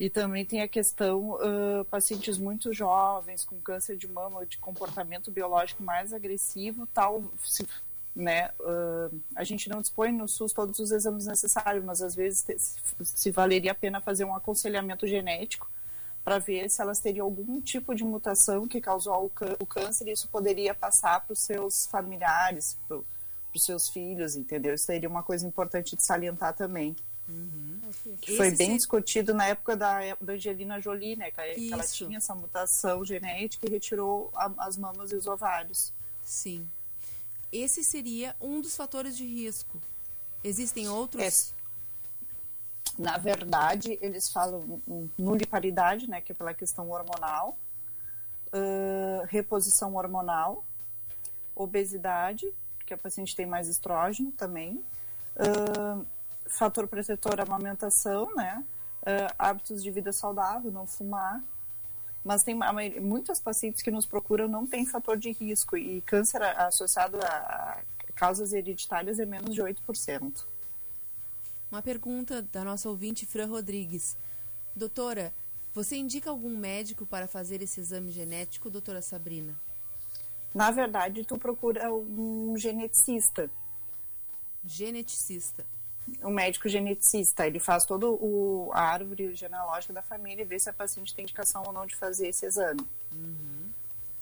Speaker 6: E também tem a questão, ah, pacientes muito jovens com câncer de mama, de comportamento biológico mais agressivo, tal, se- né, ah, a gente não dispõe no SUS todos os exames necessários, mas às vezes se valeria a pena fazer um aconselhamento genético para ver se elas teriam algum tipo de mutação que causou o câncer e isso poderia passar para os seus familiares, para os seus filhos, entendeu? Isso seria uma coisa importante de salientar também. Que foi
Speaker 4: Esse
Speaker 6: bem
Speaker 4: se-
Speaker 6: discutido na época da, da Angelina Jolie, né? Que, que ela tinha essa mutação genética e retirou a- as mamas e os ovários.
Speaker 4: Sim. Esse seria um dos fatores de risco. Existem outros?
Speaker 6: É. Na verdade, eles falam nuliparidade, né, que é pela questão hormonal, ãh, reposição hormonal, obesidade, porque a paciente tem mais estrógeno também, ãh, fator protetor amamentação, né, ãh, hábitos de vida saudável, não fumar. Mas tem maioria- muitas pacientes que nos procuram não tem fator de risco e câncer associado a a causas hereditárias é menos de 8%.
Speaker 4: Uma pergunta da nossa ouvinte Fran Rodrigues. Doutora, você indica algum médico para fazer esse exame genético, doutora Sabrina?
Speaker 6: Na verdade, tu procura um geneticista,
Speaker 4: Geneticista.
Speaker 6: Um médico geneticista. Ele faz toda a árvore genealógica da família e vê se a paciente tem indicação ou não de fazer esse exame.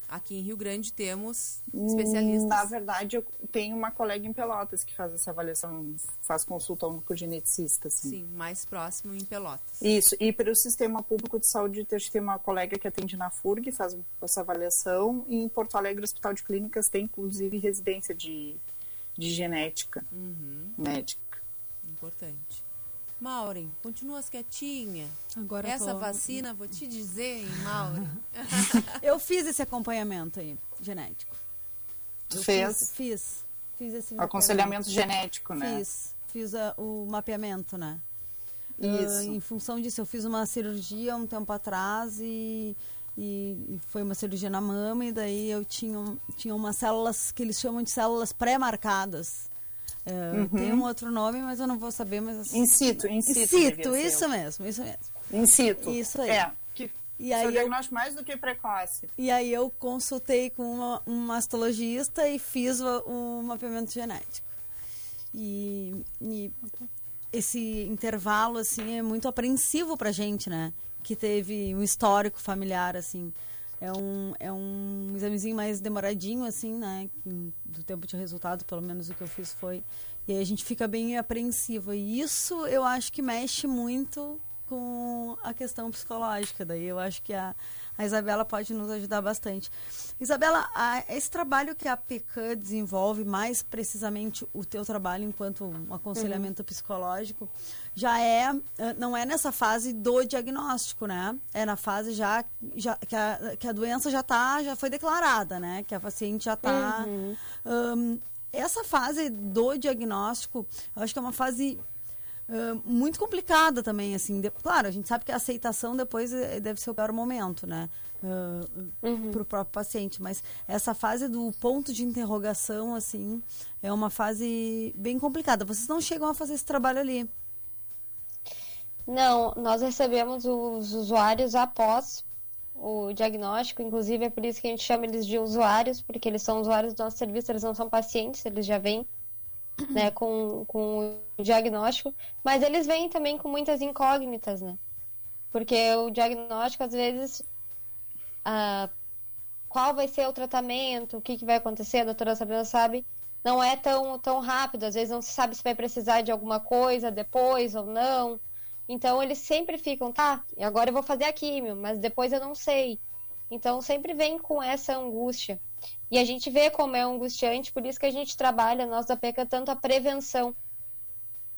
Speaker 4: Aqui em Rio Grande temos especialistas.
Speaker 6: Na verdade, eu tenho uma colega em Pelotas que faz essa avaliação, faz consulta único geneticista. Assim.
Speaker 4: Sim, mais próximo em Pelotas.
Speaker 6: Isso, e para o sistema público de saúde, eu tenho uma colega que atende na FURG, faz essa avaliação, e em Porto Alegre, o Hospital de Clínicas tem, inclusive, residência de, de genética médica.
Speaker 4: Importante. Maureen, continuas quietinha.
Speaker 5: Agora
Speaker 4: Essa
Speaker 5: tô-
Speaker 4: vacina, vou te dizer, hein, Maureen?
Speaker 5: Eu fiz esse acompanhamento aí, genético.
Speaker 6: Tu
Speaker 5: Eu
Speaker 6: fez?
Speaker 5: Fiz, fiz. fiz esse
Speaker 6: Aconselhamento genético, né?
Speaker 5: Fiz, fiz a- o mapeamento, né?
Speaker 6: Isso.
Speaker 5: Ah, em função disso, eu fiz uma cirurgia um tempo atrás e, e e foi uma cirurgia na mama e daí eu tinha, tinha umas células que eles chamam de células pré-marcadas. É,
Speaker 6: Uhum.
Speaker 5: Tem um outro nome, mas eu não vou saber. Mas
Speaker 6: In situ, in situ
Speaker 5: In situ,
Speaker 6: devia ser.
Speaker 5: isso mesmo, isso mesmo.
Speaker 6: In situ.
Speaker 5: Isso aí.
Speaker 6: É. Que
Speaker 5: E
Speaker 6: seu
Speaker 5: aí eu-
Speaker 6: diagnóstico mais do que precoce.
Speaker 5: E aí eu consultei com uma, um mastologista e fiz o, o mapeamento genético. E, e esse intervalo, assim, é muito apreensivo pra gente, né? Que teve um histórico familiar, assim. É um, é um examezinho mais demoradinho, assim, né? Do tempo de resultado, pelo menos o que eu fiz foi. E aí a gente fica bem apreensivo. E isso eu acho que mexe muito com a questão psicológica. Daí eu acho que a, a Isabela pode nos ajudar bastante. Isabela, a- esse trabalho que a PECAM desenvolve, mais precisamente o teu trabalho enquanto um aconselhamento psicológico, já é, eh, não é nessa fase do diagnóstico, né? É na fase já, já que, a, que a doença já tá, já foi declarada, né? Que a paciente já está essa fase do diagnóstico, eu acho que é uma fase muito complicada também, assim. De- claro, a gente sabe que a aceitação depois eh, deve ser o pior momento, né? Para o próprio paciente, mas essa fase do ponto de interrogação, assim, é uma fase bem complicada. Vocês não chegam a fazer esse trabalho ali.
Speaker 7: Não, nós recebemos os usuários após o diagnóstico, inclusive é por isso que a gente chama eles de usuários, porque eles são usuários do nosso serviço, eles não são pacientes, eles já vêm né, com, com o diagnóstico, mas eles vêm também com muitas incógnitas, né? Porque o diagnóstico, às vezes, ah, qual vai ser o tratamento, o que, que vai acontecer, a doutora Sabrina sabe, não é tão, tão rápido, às vezes não se sabe se vai precisar de alguma coisa depois ou não. Então eles sempre ficam, tá, agora eu vou fazer a químio, mas depois eu não sei. Então sempre vem com essa angústia. E a gente vê como é angustiante, por isso que a gente trabalha, nós da PECA, tanto a prevenção.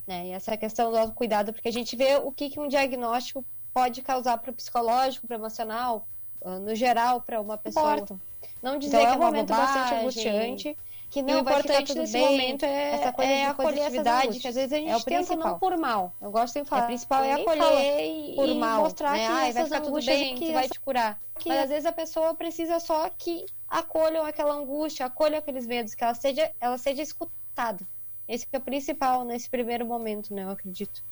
Speaker 7: Né? E essa questão do autocuidado, porque a gente vê o que, que um diagnóstico pode causar para o psicológico, para o emocional, ah, no geral, para uma pessoa.
Speaker 5: Importa.
Speaker 7: Não dizer
Speaker 5: Então,
Speaker 7: que
Speaker 5: é
Speaker 7: é um momento bastante angustiante.
Speaker 5: Que
Speaker 7: e
Speaker 5: não
Speaker 7: o
Speaker 5: vai ficar
Speaker 7: importante nesse
Speaker 5: bem,
Speaker 7: momento é,
Speaker 5: essa coisa
Speaker 7: é
Speaker 5: de
Speaker 7: acolher angústias. que às vezes a gente
Speaker 5: é o
Speaker 7: tenta
Speaker 5: principal.
Speaker 7: não por mal. Eu gosto de falar.
Speaker 5: É,
Speaker 7: o principal é acolher e,
Speaker 5: por
Speaker 7: e
Speaker 5: mal,
Speaker 7: mostrar
Speaker 5: né?
Speaker 7: que
Speaker 5: Ai, vai
Speaker 7: essas
Speaker 5: ficar tudo
Speaker 7: angústias
Speaker 5: bem,
Speaker 7: que
Speaker 5: que
Speaker 7: vai
Speaker 5: essa-
Speaker 7: te curar. Mas às vezes a pessoa precisa só que acolham aquela angústia, acolham aqueles medos, que ela seja, ela seja escutada. Esse que é o principal nesse primeiro momento, né? Eu acredito.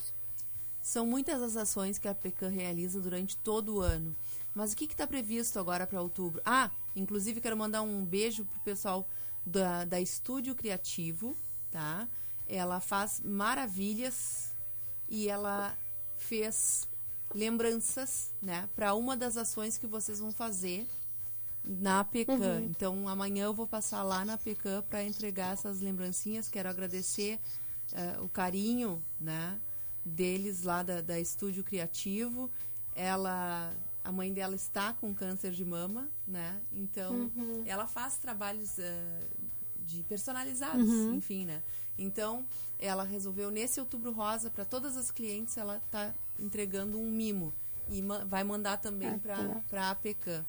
Speaker 4: São muitas as ações que a PECAM realiza durante todo o ano. Mas o que está previsto agora para outubro? Ah, inclusive quero mandar um beijo pro pessoal da, da Estúdio Criativo, tá? Ela faz maravilhas e ela fez lembranças, né, para uma das ações que vocês vão fazer na PECAM.
Speaker 7: Uhum.
Speaker 4: Então, amanhã eu vou passar lá na PECAM para entregar essas lembrancinhas. Quero agradecer eh, o carinho, né, deles lá da, da Estúdio Criativo. Ela, a mãe dela está com câncer de mama, né? Então,
Speaker 7: Uhum.
Speaker 4: ela faz trabalhos eh, de personalizados,
Speaker 5: Uhum.
Speaker 4: enfim, né? Então, ela resolveu nesse Outubro Rosa para todas as clientes, ela está entregando um mimo e ma- vai mandar também
Speaker 7: Ah,
Speaker 4: para para a APECAM.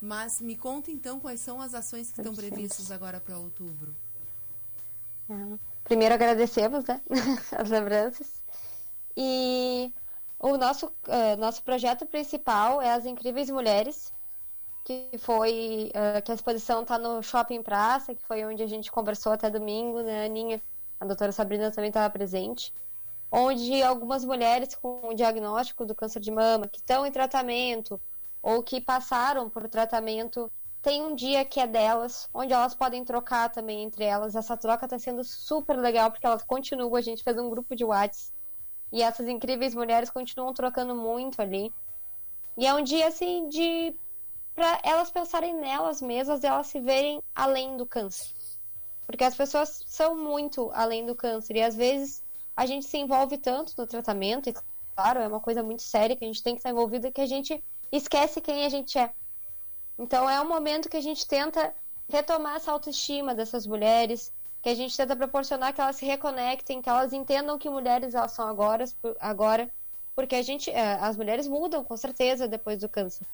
Speaker 4: Mas me conta então quais são as ações que estão previstas agora para outubro.
Speaker 7: Ah, Primeiro agradecemos, né? As lembranças. E o nosso, eh, nosso projeto principal é as Incríveis Mulheres, que foi eh, que a exposição está no Shopping Praça, que foi onde a gente conversou até domingo, né, Aninha? A doutora Sabrina também estava presente. Onde algumas mulheres com o diagnóstico do câncer de mama, que estão em tratamento ou que passaram por tratamento, tem um dia que é delas, onde elas podem trocar também entre elas. Essa troca está sendo super legal, porque elas continuam. A gente fez um grupo de WhatsApp e essas incríveis mulheres continuam trocando muito ali. E é um dia assim de para elas pensarem nelas mesmas e elas se verem além do câncer. Porque as pessoas são muito além do câncer e às vezes a gente se envolve tanto no tratamento e claro, é uma coisa muito séria que a gente tem que estar envolvido que a gente esquece quem a gente é. Então é um momento que a gente tenta retomar essa autoestima dessas mulheres, que a gente tenta proporcionar que elas se reconectem, que elas entendam que mulheres elas são agora, agora porque a gente, eh, as mulheres mudam com certeza depois do câncer.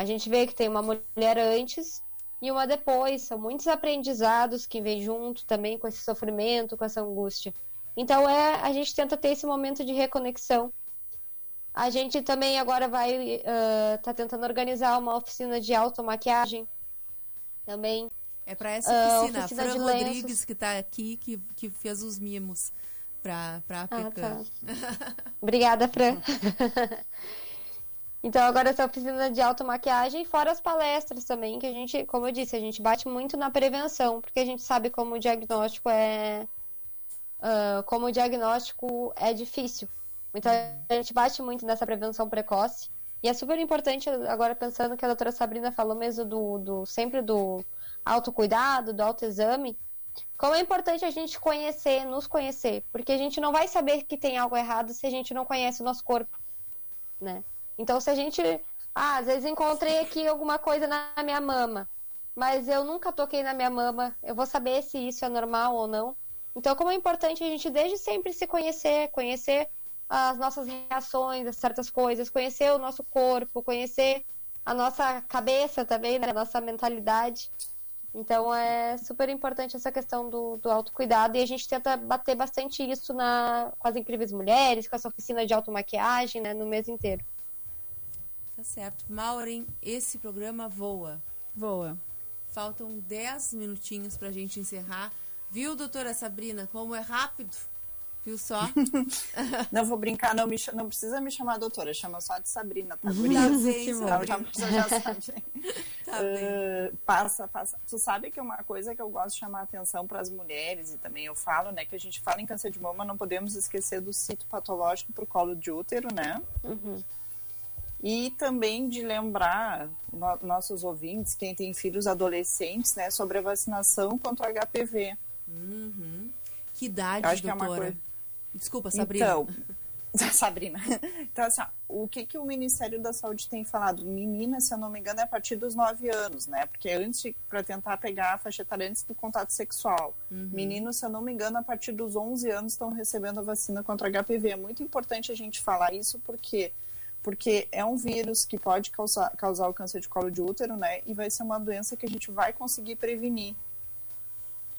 Speaker 7: A gente vê que tem uma mulher antes e uma depois. São muitos aprendizados que vêm junto também com esse sofrimento, com essa angústia. Então é, a gente tenta ter esse momento de reconexão. A gente também agora vai uh, tá tentando organizar uma oficina de automaquiagem também.
Speaker 4: É para essa oficina,
Speaker 7: oficina
Speaker 4: a Fran
Speaker 7: de lenços.
Speaker 4: Rodrigues, que tá aqui, que, que fez os mimos pra, pra
Speaker 7: Ah,
Speaker 4: Pecan.
Speaker 7: Obrigada, Fran. então, agora essa oficina de automaquiagem, fora as palestras também, que a gente, como eu disse, a gente bate muito na prevenção, porque a gente sabe como o diagnóstico é. ah, como o diagnóstico é difícil. Então, a gente bate muito nessa prevenção precoce. E é super importante, agora pensando que a doutora Sabrina falou mesmo do, do sempre do autocuidado, do autoexame, como é importante a gente conhecer, nos conhecer, porque a gente não vai saber que tem algo errado se a gente não conhece o nosso corpo, né? Então, se a gente, ah, às vezes encontrei aqui alguma coisa na minha mama, mas eu nunca toquei na minha mama, eu vou saber se isso é normal ou não. Então, como é importante a gente desde sempre se conhecer, conhecer as nossas reações a certas coisas, conhecer o nosso corpo, conhecer a nossa cabeça também, né? a nossa mentalidade. Então é super importante essa questão do, do autocuidado e a gente tenta bater bastante isso na, com as incríveis mulheres, com essa oficina de automaquiagem, né, no mês inteiro.
Speaker 4: Tá certo. Maureen, esse programa voa.
Speaker 5: Voa.
Speaker 4: Faltam 10 minutinhos pra gente encerrar. Viu, doutora Sabrina, como é rápido? Viu só?
Speaker 6: Não vou brincar, não, me, não precisa me chamar doutora, chama só de Sabrina, tá?
Speaker 4: Tá bem,
Speaker 6: Não,
Speaker 4: Sabrina.
Speaker 6: já, já sabe.
Speaker 4: Tá bem.
Speaker 6: Eh, passa, passa. Tu sabe que uma coisa que eu gosto de chamar a atenção para as mulheres, e também eu falo, né, que a gente fala em câncer de mama, não podemos esquecer do cito patológico por colo de útero, né? E também de lembrar no- nossos ouvintes, quem tem filhos adolescentes, né, sobre a vacinação contra o HPV.
Speaker 4: Uhum. Que idade,
Speaker 6: Eu acho que é uma
Speaker 4: doutora?
Speaker 6: coisa-
Speaker 4: Desculpa, Sabrina.
Speaker 6: Então, Sabrina. Então, assim, o que, que o Ministério da Saúde tem falado? Menina, se eu não me engano, é a partir dos 9 anos, né? Porque é antes, para tentar pegar a faixa etária antes do contato sexual.
Speaker 4: Uhum.
Speaker 6: Meninos, se eu não me engano, a partir dos 11 anos estão recebendo a vacina contra HPV. É muito importante a gente falar isso porque porque é um vírus que pode causar, causar o câncer de colo de útero, né? E vai ser uma doença que a gente vai conseguir prevenir.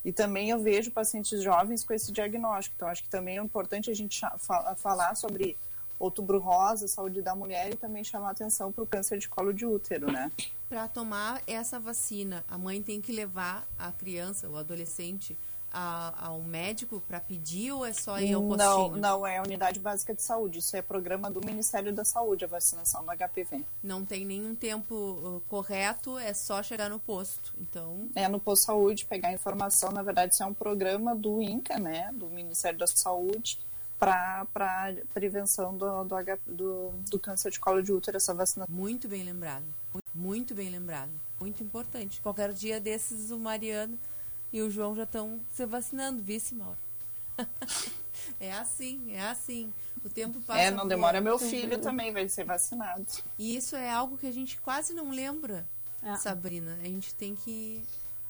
Speaker 6: E também eu vejo pacientes jovens com esse diagnóstico. Então, acho que também é importante a gente falar sobre outubro rosa, saúde da mulher e também chamar atenção para o câncer de colo de útero, né?
Speaker 4: Para tomar essa vacina, a mãe tem que levar a criança, o adolescente, a, a um médico para pedir ou é só ir ao
Speaker 6: Não,
Speaker 4: postinho?
Speaker 6: não é a unidade básica de saúde. Isso é programa do Ministério da Saúde, a vacinação do HPV.
Speaker 4: Não tem nenhum tempo uh, correto, é só chegar no posto. Então,
Speaker 6: É no posto de saúde pegar informação. Na verdade, isso é um programa do INCA, né? Do Ministério da Saúde para prevenção do, do, do, do câncer de colo de útero, essa vacinação.
Speaker 4: muito bem lembrado. Muito bem lembrado. Muito importante. Qualquer dia desses, o Mariano e o João já estão se vacinando, vice, Mauro? é assim, é assim. O tempo passa.
Speaker 6: É, não demora. Meu filho também vai ser vacinado.
Speaker 4: E isso é algo que a gente quase não lembra,
Speaker 5: É.
Speaker 4: Sabrina. A gente tem que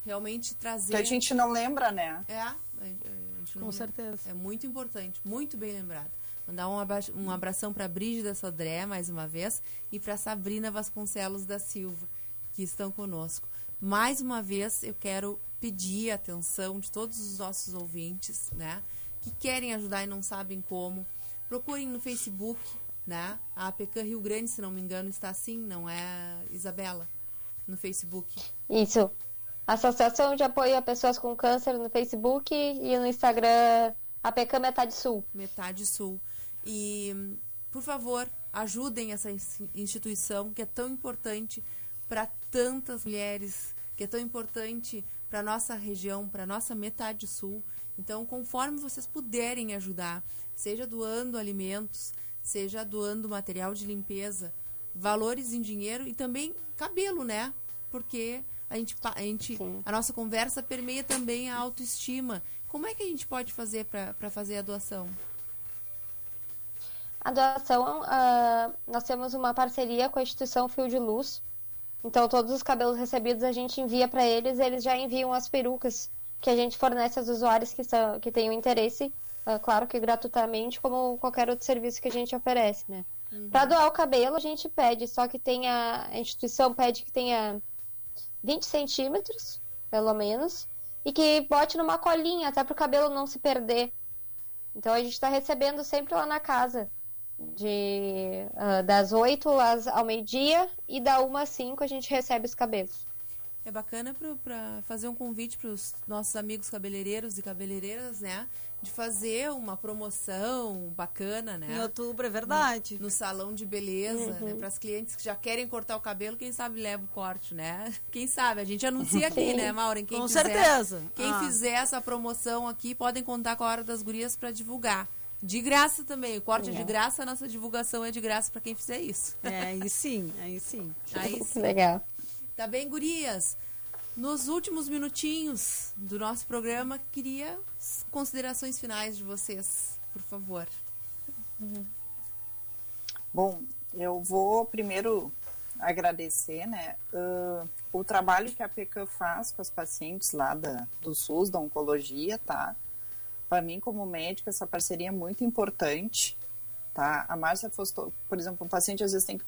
Speaker 4: realmente trazer.
Speaker 6: Que a gente não lembra, né?
Speaker 4: É, a, a gente não
Speaker 5: Com
Speaker 4: lembra.
Speaker 5: certeza.
Speaker 4: É muito importante, muito bem lembrado. Mandar um, abra um abração para Brígida Sodré, mais uma vez, e para Sabrina Vasconcelos da Silva, que estão conosco. Mais uma vez, eu quero pedir a atenção de todos os nossos ouvintes, né, que querem ajudar e não sabem como. Procurem no Facebook, né? A APK Rio Grande, se não me engano, está assim, não é, Isabela? No Facebook.
Speaker 7: Isso. Associação de Apoio a Pessoas com Câncer no Facebook e no Instagram APK Metade Sul.
Speaker 4: Metade Sul. E, por favor, ajudem essa ins- instituição que é tão importante para tantas mulheres, que é tão importante para nossa região, para nossa metade sul. Então, conforme vocês puderem ajudar, seja doando alimentos, seja doando material de limpeza, valores em dinheiro e também cabelo, né? Porque a gente, a gente a nossa conversa permeia também a autoestima. Como é que a gente pode fazer para fazer a doação?
Speaker 7: A doação, ah, nós temos uma parceria com a instituição Fio de Luz. Então, todos os cabelos recebidos a gente envia para eles, eles já enviam as perucas que a gente fornece aos usuários que, são, que tenham interesse, ah, claro que gratuitamente, como qualquer outro serviço que a gente oferece, né? Para doar o cabelo, a gente pede, só que tenha, a instituição pede que tenha 20 centímetros, pelo menos, e que bote numa colinha, até para o cabelo não se perder. Então a gente está recebendo sempre lá na casa, de ah, das 8 às, ao meio-dia e da 1 às 5 a gente recebe os cabelos.
Speaker 4: É bacana para fazer um convite para os nossos amigos cabeleireiros e cabeleireiras, né? De fazer uma promoção bacana, né?
Speaker 5: Em outubro, é verdade.
Speaker 4: No, no salão de beleza,
Speaker 7: Uhum.
Speaker 4: né? Para as clientes que já querem cortar o cabelo, quem sabe leva o corte, né? Quem sabe? A gente anuncia aqui,
Speaker 7: Sim.
Speaker 4: né, Maureen? Quem
Speaker 5: Com
Speaker 4: quiser,
Speaker 5: certeza.
Speaker 4: Quem
Speaker 5: Ah.
Speaker 4: fizer essa promoção aqui, podem contar com a Hora das Gurias para divulgar. De graça também. O corte é de
Speaker 7: É.
Speaker 4: graça, a nossa divulgação é de graça para quem fizer isso.
Speaker 5: É, aí sim, aí sim.
Speaker 4: Aí sim.
Speaker 7: Legal.
Speaker 4: Tá bem, gurias? Nos últimos minutinhos do nosso programa, queria considerações finais de vocês, por favor.
Speaker 6: Bom, eu vou primeiro agradecer, né, ãh, o trabalho que a PECAM faz com as pacientes lá da, do SUS, da oncologia, tá? Para mim, como médica, essa parceria é muito importante, tá? A Márcia Fosto, por exemplo, um paciente às vezes tem que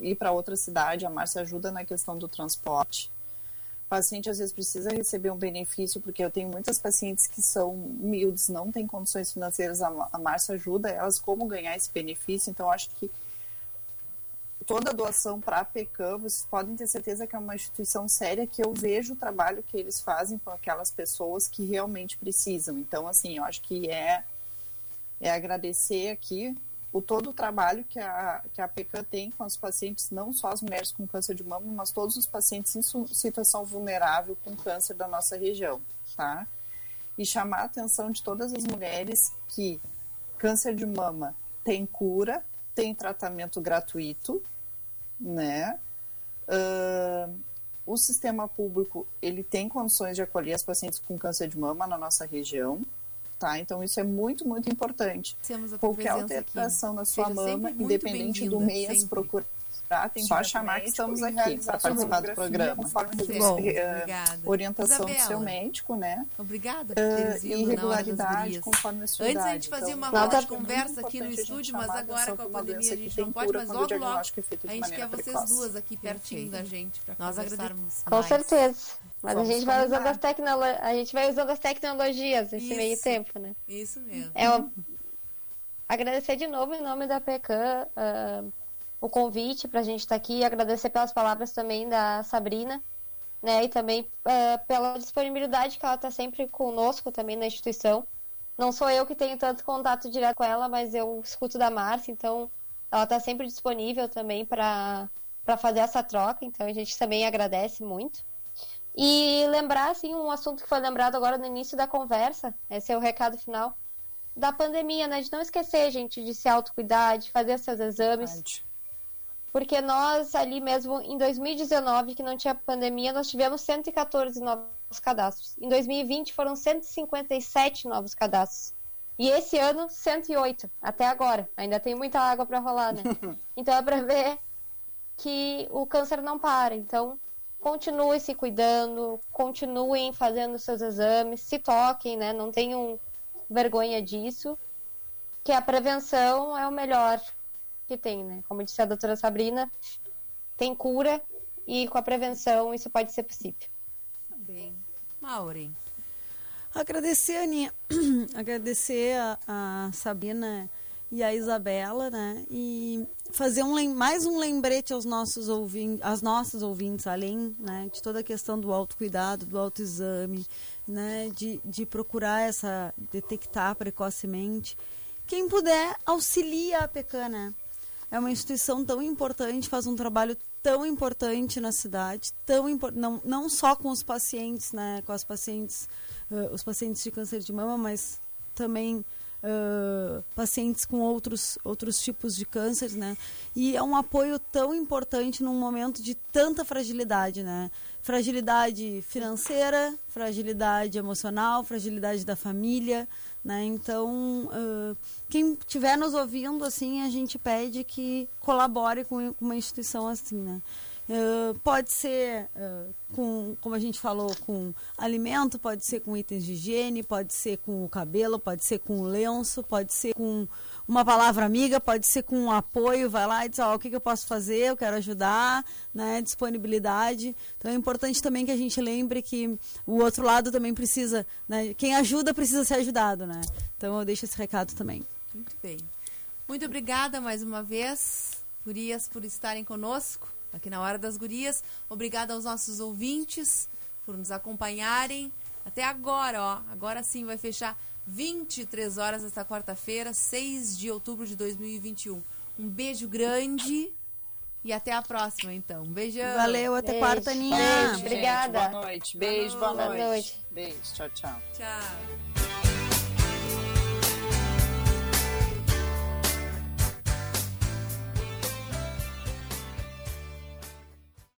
Speaker 6: ir para outra cidade, a Márcia ajuda na questão do transporte. O paciente às vezes precisa receber um benefício, porque eu tenho muitas pacientes que são humildes, não têm condições financeiras, a, Márcia ajuda elas como ganhar esse benefício, então acho que toda doação para a PECAM, vocês podem ter certeza que é uma instituição séria que eu vejo o trabalho que eles fazem com aquelas pessoas que realmente precisam. Então, assim, eu acho que é, é agradecer aqui o todo o trabalho que a, que a PECAM tem com os pacientes, não só as mulheres com câncer de mama, mas todos os pacientes em situação vulnerável com câncer da nossa região, tá? E chamar a atenção de todas as mulheres que câncer de mama tem cura, tem tratamento gratuito, né? Ahn, o sistema público ele tem condições de acolher as pacientes com câncer de mama na nossa região, tá? Então isso é muito muito importante.
Speaker 4: Temos a tua
Speaker 6: Qualquer
Speaker 4: presença aqui.
Speaker 6: alteração na sua
Speaker 4: Seja
Speaker 6: mama, independente do mês,
Speaker 4: sempre.
Speaker 6: procurar, tem só chamar que estamos aqui para participar do programa.
Speaker 4: Muito bom,
Speaker 6: eh,
Speaker 4: obrigada.
Speaker 6: orientação do
Speaker 4: Isabela.
Speaker 6: seu médico, né?
Speaker 4: Obrigada por
Speaker 6: Eh,
Speaker 4: teres vindo
Speaker 6: e
Speaker 4: na Hora das
Speaker 6: regularidade
Speaker 4: Gurias.
Speaker 6: conforme a sua
Speaker 4: Antes a gente fazia
Speaker 6: Então,
Speaker 4: uma
Speaker 6: eu
Speaker 4: roda de conversa aqui no estúdio, mas agora com a pandemia a gente não
Speaker 6: tem
Speaker 4: pode, mas logo logo
Speaker 6: é
Speaker 4: a gente quer vocês
Speaker 6: precoce.
Speaker 4: duas aqui pertinho da gente para
Speaker 6: Nós
Speaker 4: conversarmos
Speaker 7: Com certeza. Mas
Speaker 4: Vamos
Speaker 7: a gente vai usando as tecnolo... a gente vai usando as tecnologias nesse
Speaker 4: Isso.
Speaker 7: meio tempo, né?
Speaker 4: Isso mesmo.
Speaker 7: É um- agradecer de novo em nome da PECAM ah, o convite para a gente estar aqui, agradecer pelas palavras também da Sabrina, né? E também ah, pela disponibilidade que ela está sempre conosco também na instituição. Não sou eu que tenho tanto contato direto com ela, mas eu escuto da Márcia, então ela está sempre disponível também para fazer essa troca, então a gente também agradece muito. E lembrar, assim, um assunto que foi lembrado agora no início da conversa, esse é o recado final, da pandemia, né? De não esquecer, gente, de se autocuidar, de fazer seus exames. Porque nós, ali mesmo, em 2019, que não tinha pandemia, nós tivemos 114 novos cadastros. Em 2020 foram 157 novos cadastros. E esse ano, 108, até agora. Ainda tem muita água para rolar, né? então é para ver que o câncer não para. Então, continue se cuidando, continuem fazendo seus exames, se toquem, né? Não tenham vergonha disso, que a prevenção é o melhor que tem, né? Como disse a doutora Sabrina, tem cura e com a prevenção isso pode ser possível.
Speaker 4: Bem. Maureen.
Speaker 5: Agradecer, Aninha, agradecer a, a Sabina e a Isabela, né? E fazer um, mais um lembrete aos nossos ouvintes, às nossas ouvintes, além né, de toda a questão do autocuidado, do autoexame, né? De, de procurar essa, detectar precocemente. Quem puder, auxilia a PECAN, né? É uma instituição tão importante, faz um trabalho tão importante na cidade, tão não, não só com os pacientes, né, com as pacientes, eh, os pacientes de câncer de mama, mas também eh, pacientes com outros outros tipos de câncer, né? E é um apoio tão importante num momento de tanta fragilidade, né? Fragilidade financeira, fragilidade emocional, fragilidade da família, né? Então, eh, quem estiver nos ouvindo, assim, a gente pede que colabore com uma instituição assim, né? Eh, pode ser eh, com, como a gente falou, com alimento, pode ser com itens de higiene, pode ser com o cabelo, pode ser com o lenço, pode ser com uma palavra amiga, pode ser com um apoio, vai lá e diz, ó, o que, que eu posso fazer, eu quero ajudar, né, disponibilidade. Então é importante também que a gente lembre que o outro lado também precisa, né, quem ajuda precisa ser ajudado, né. Então eu deixo esse recado também.
Speaker 4: Muito bem. Muito obrigada mais uma vez, gurias, por estarem conosco aqui na Hora das Gurias. Obrigada aos nossos ouvintes por nos acompanharem. Até agora, ó. Agora sim vai fechar 23 horas esta quarta-feira, 6 de outubro de 2021. Um beijo grande e até a próxima, então. Um beijão.
Speaker 5: Valeu, até
Speaker 7: Beijo.
Speaker 5: quarta, Aninha.
Speaker 7: Beijo,
Speaker 6: Gente,
Speaker 7: obrigada.
Speaker 6: Boa noite. Beijo, boa
Speaker 7: Boa
Speaker 6: noite.
Speaker 7: noite.
Speaker 6: Beijo, tchau, tchau.
Speaker 4: Tchau.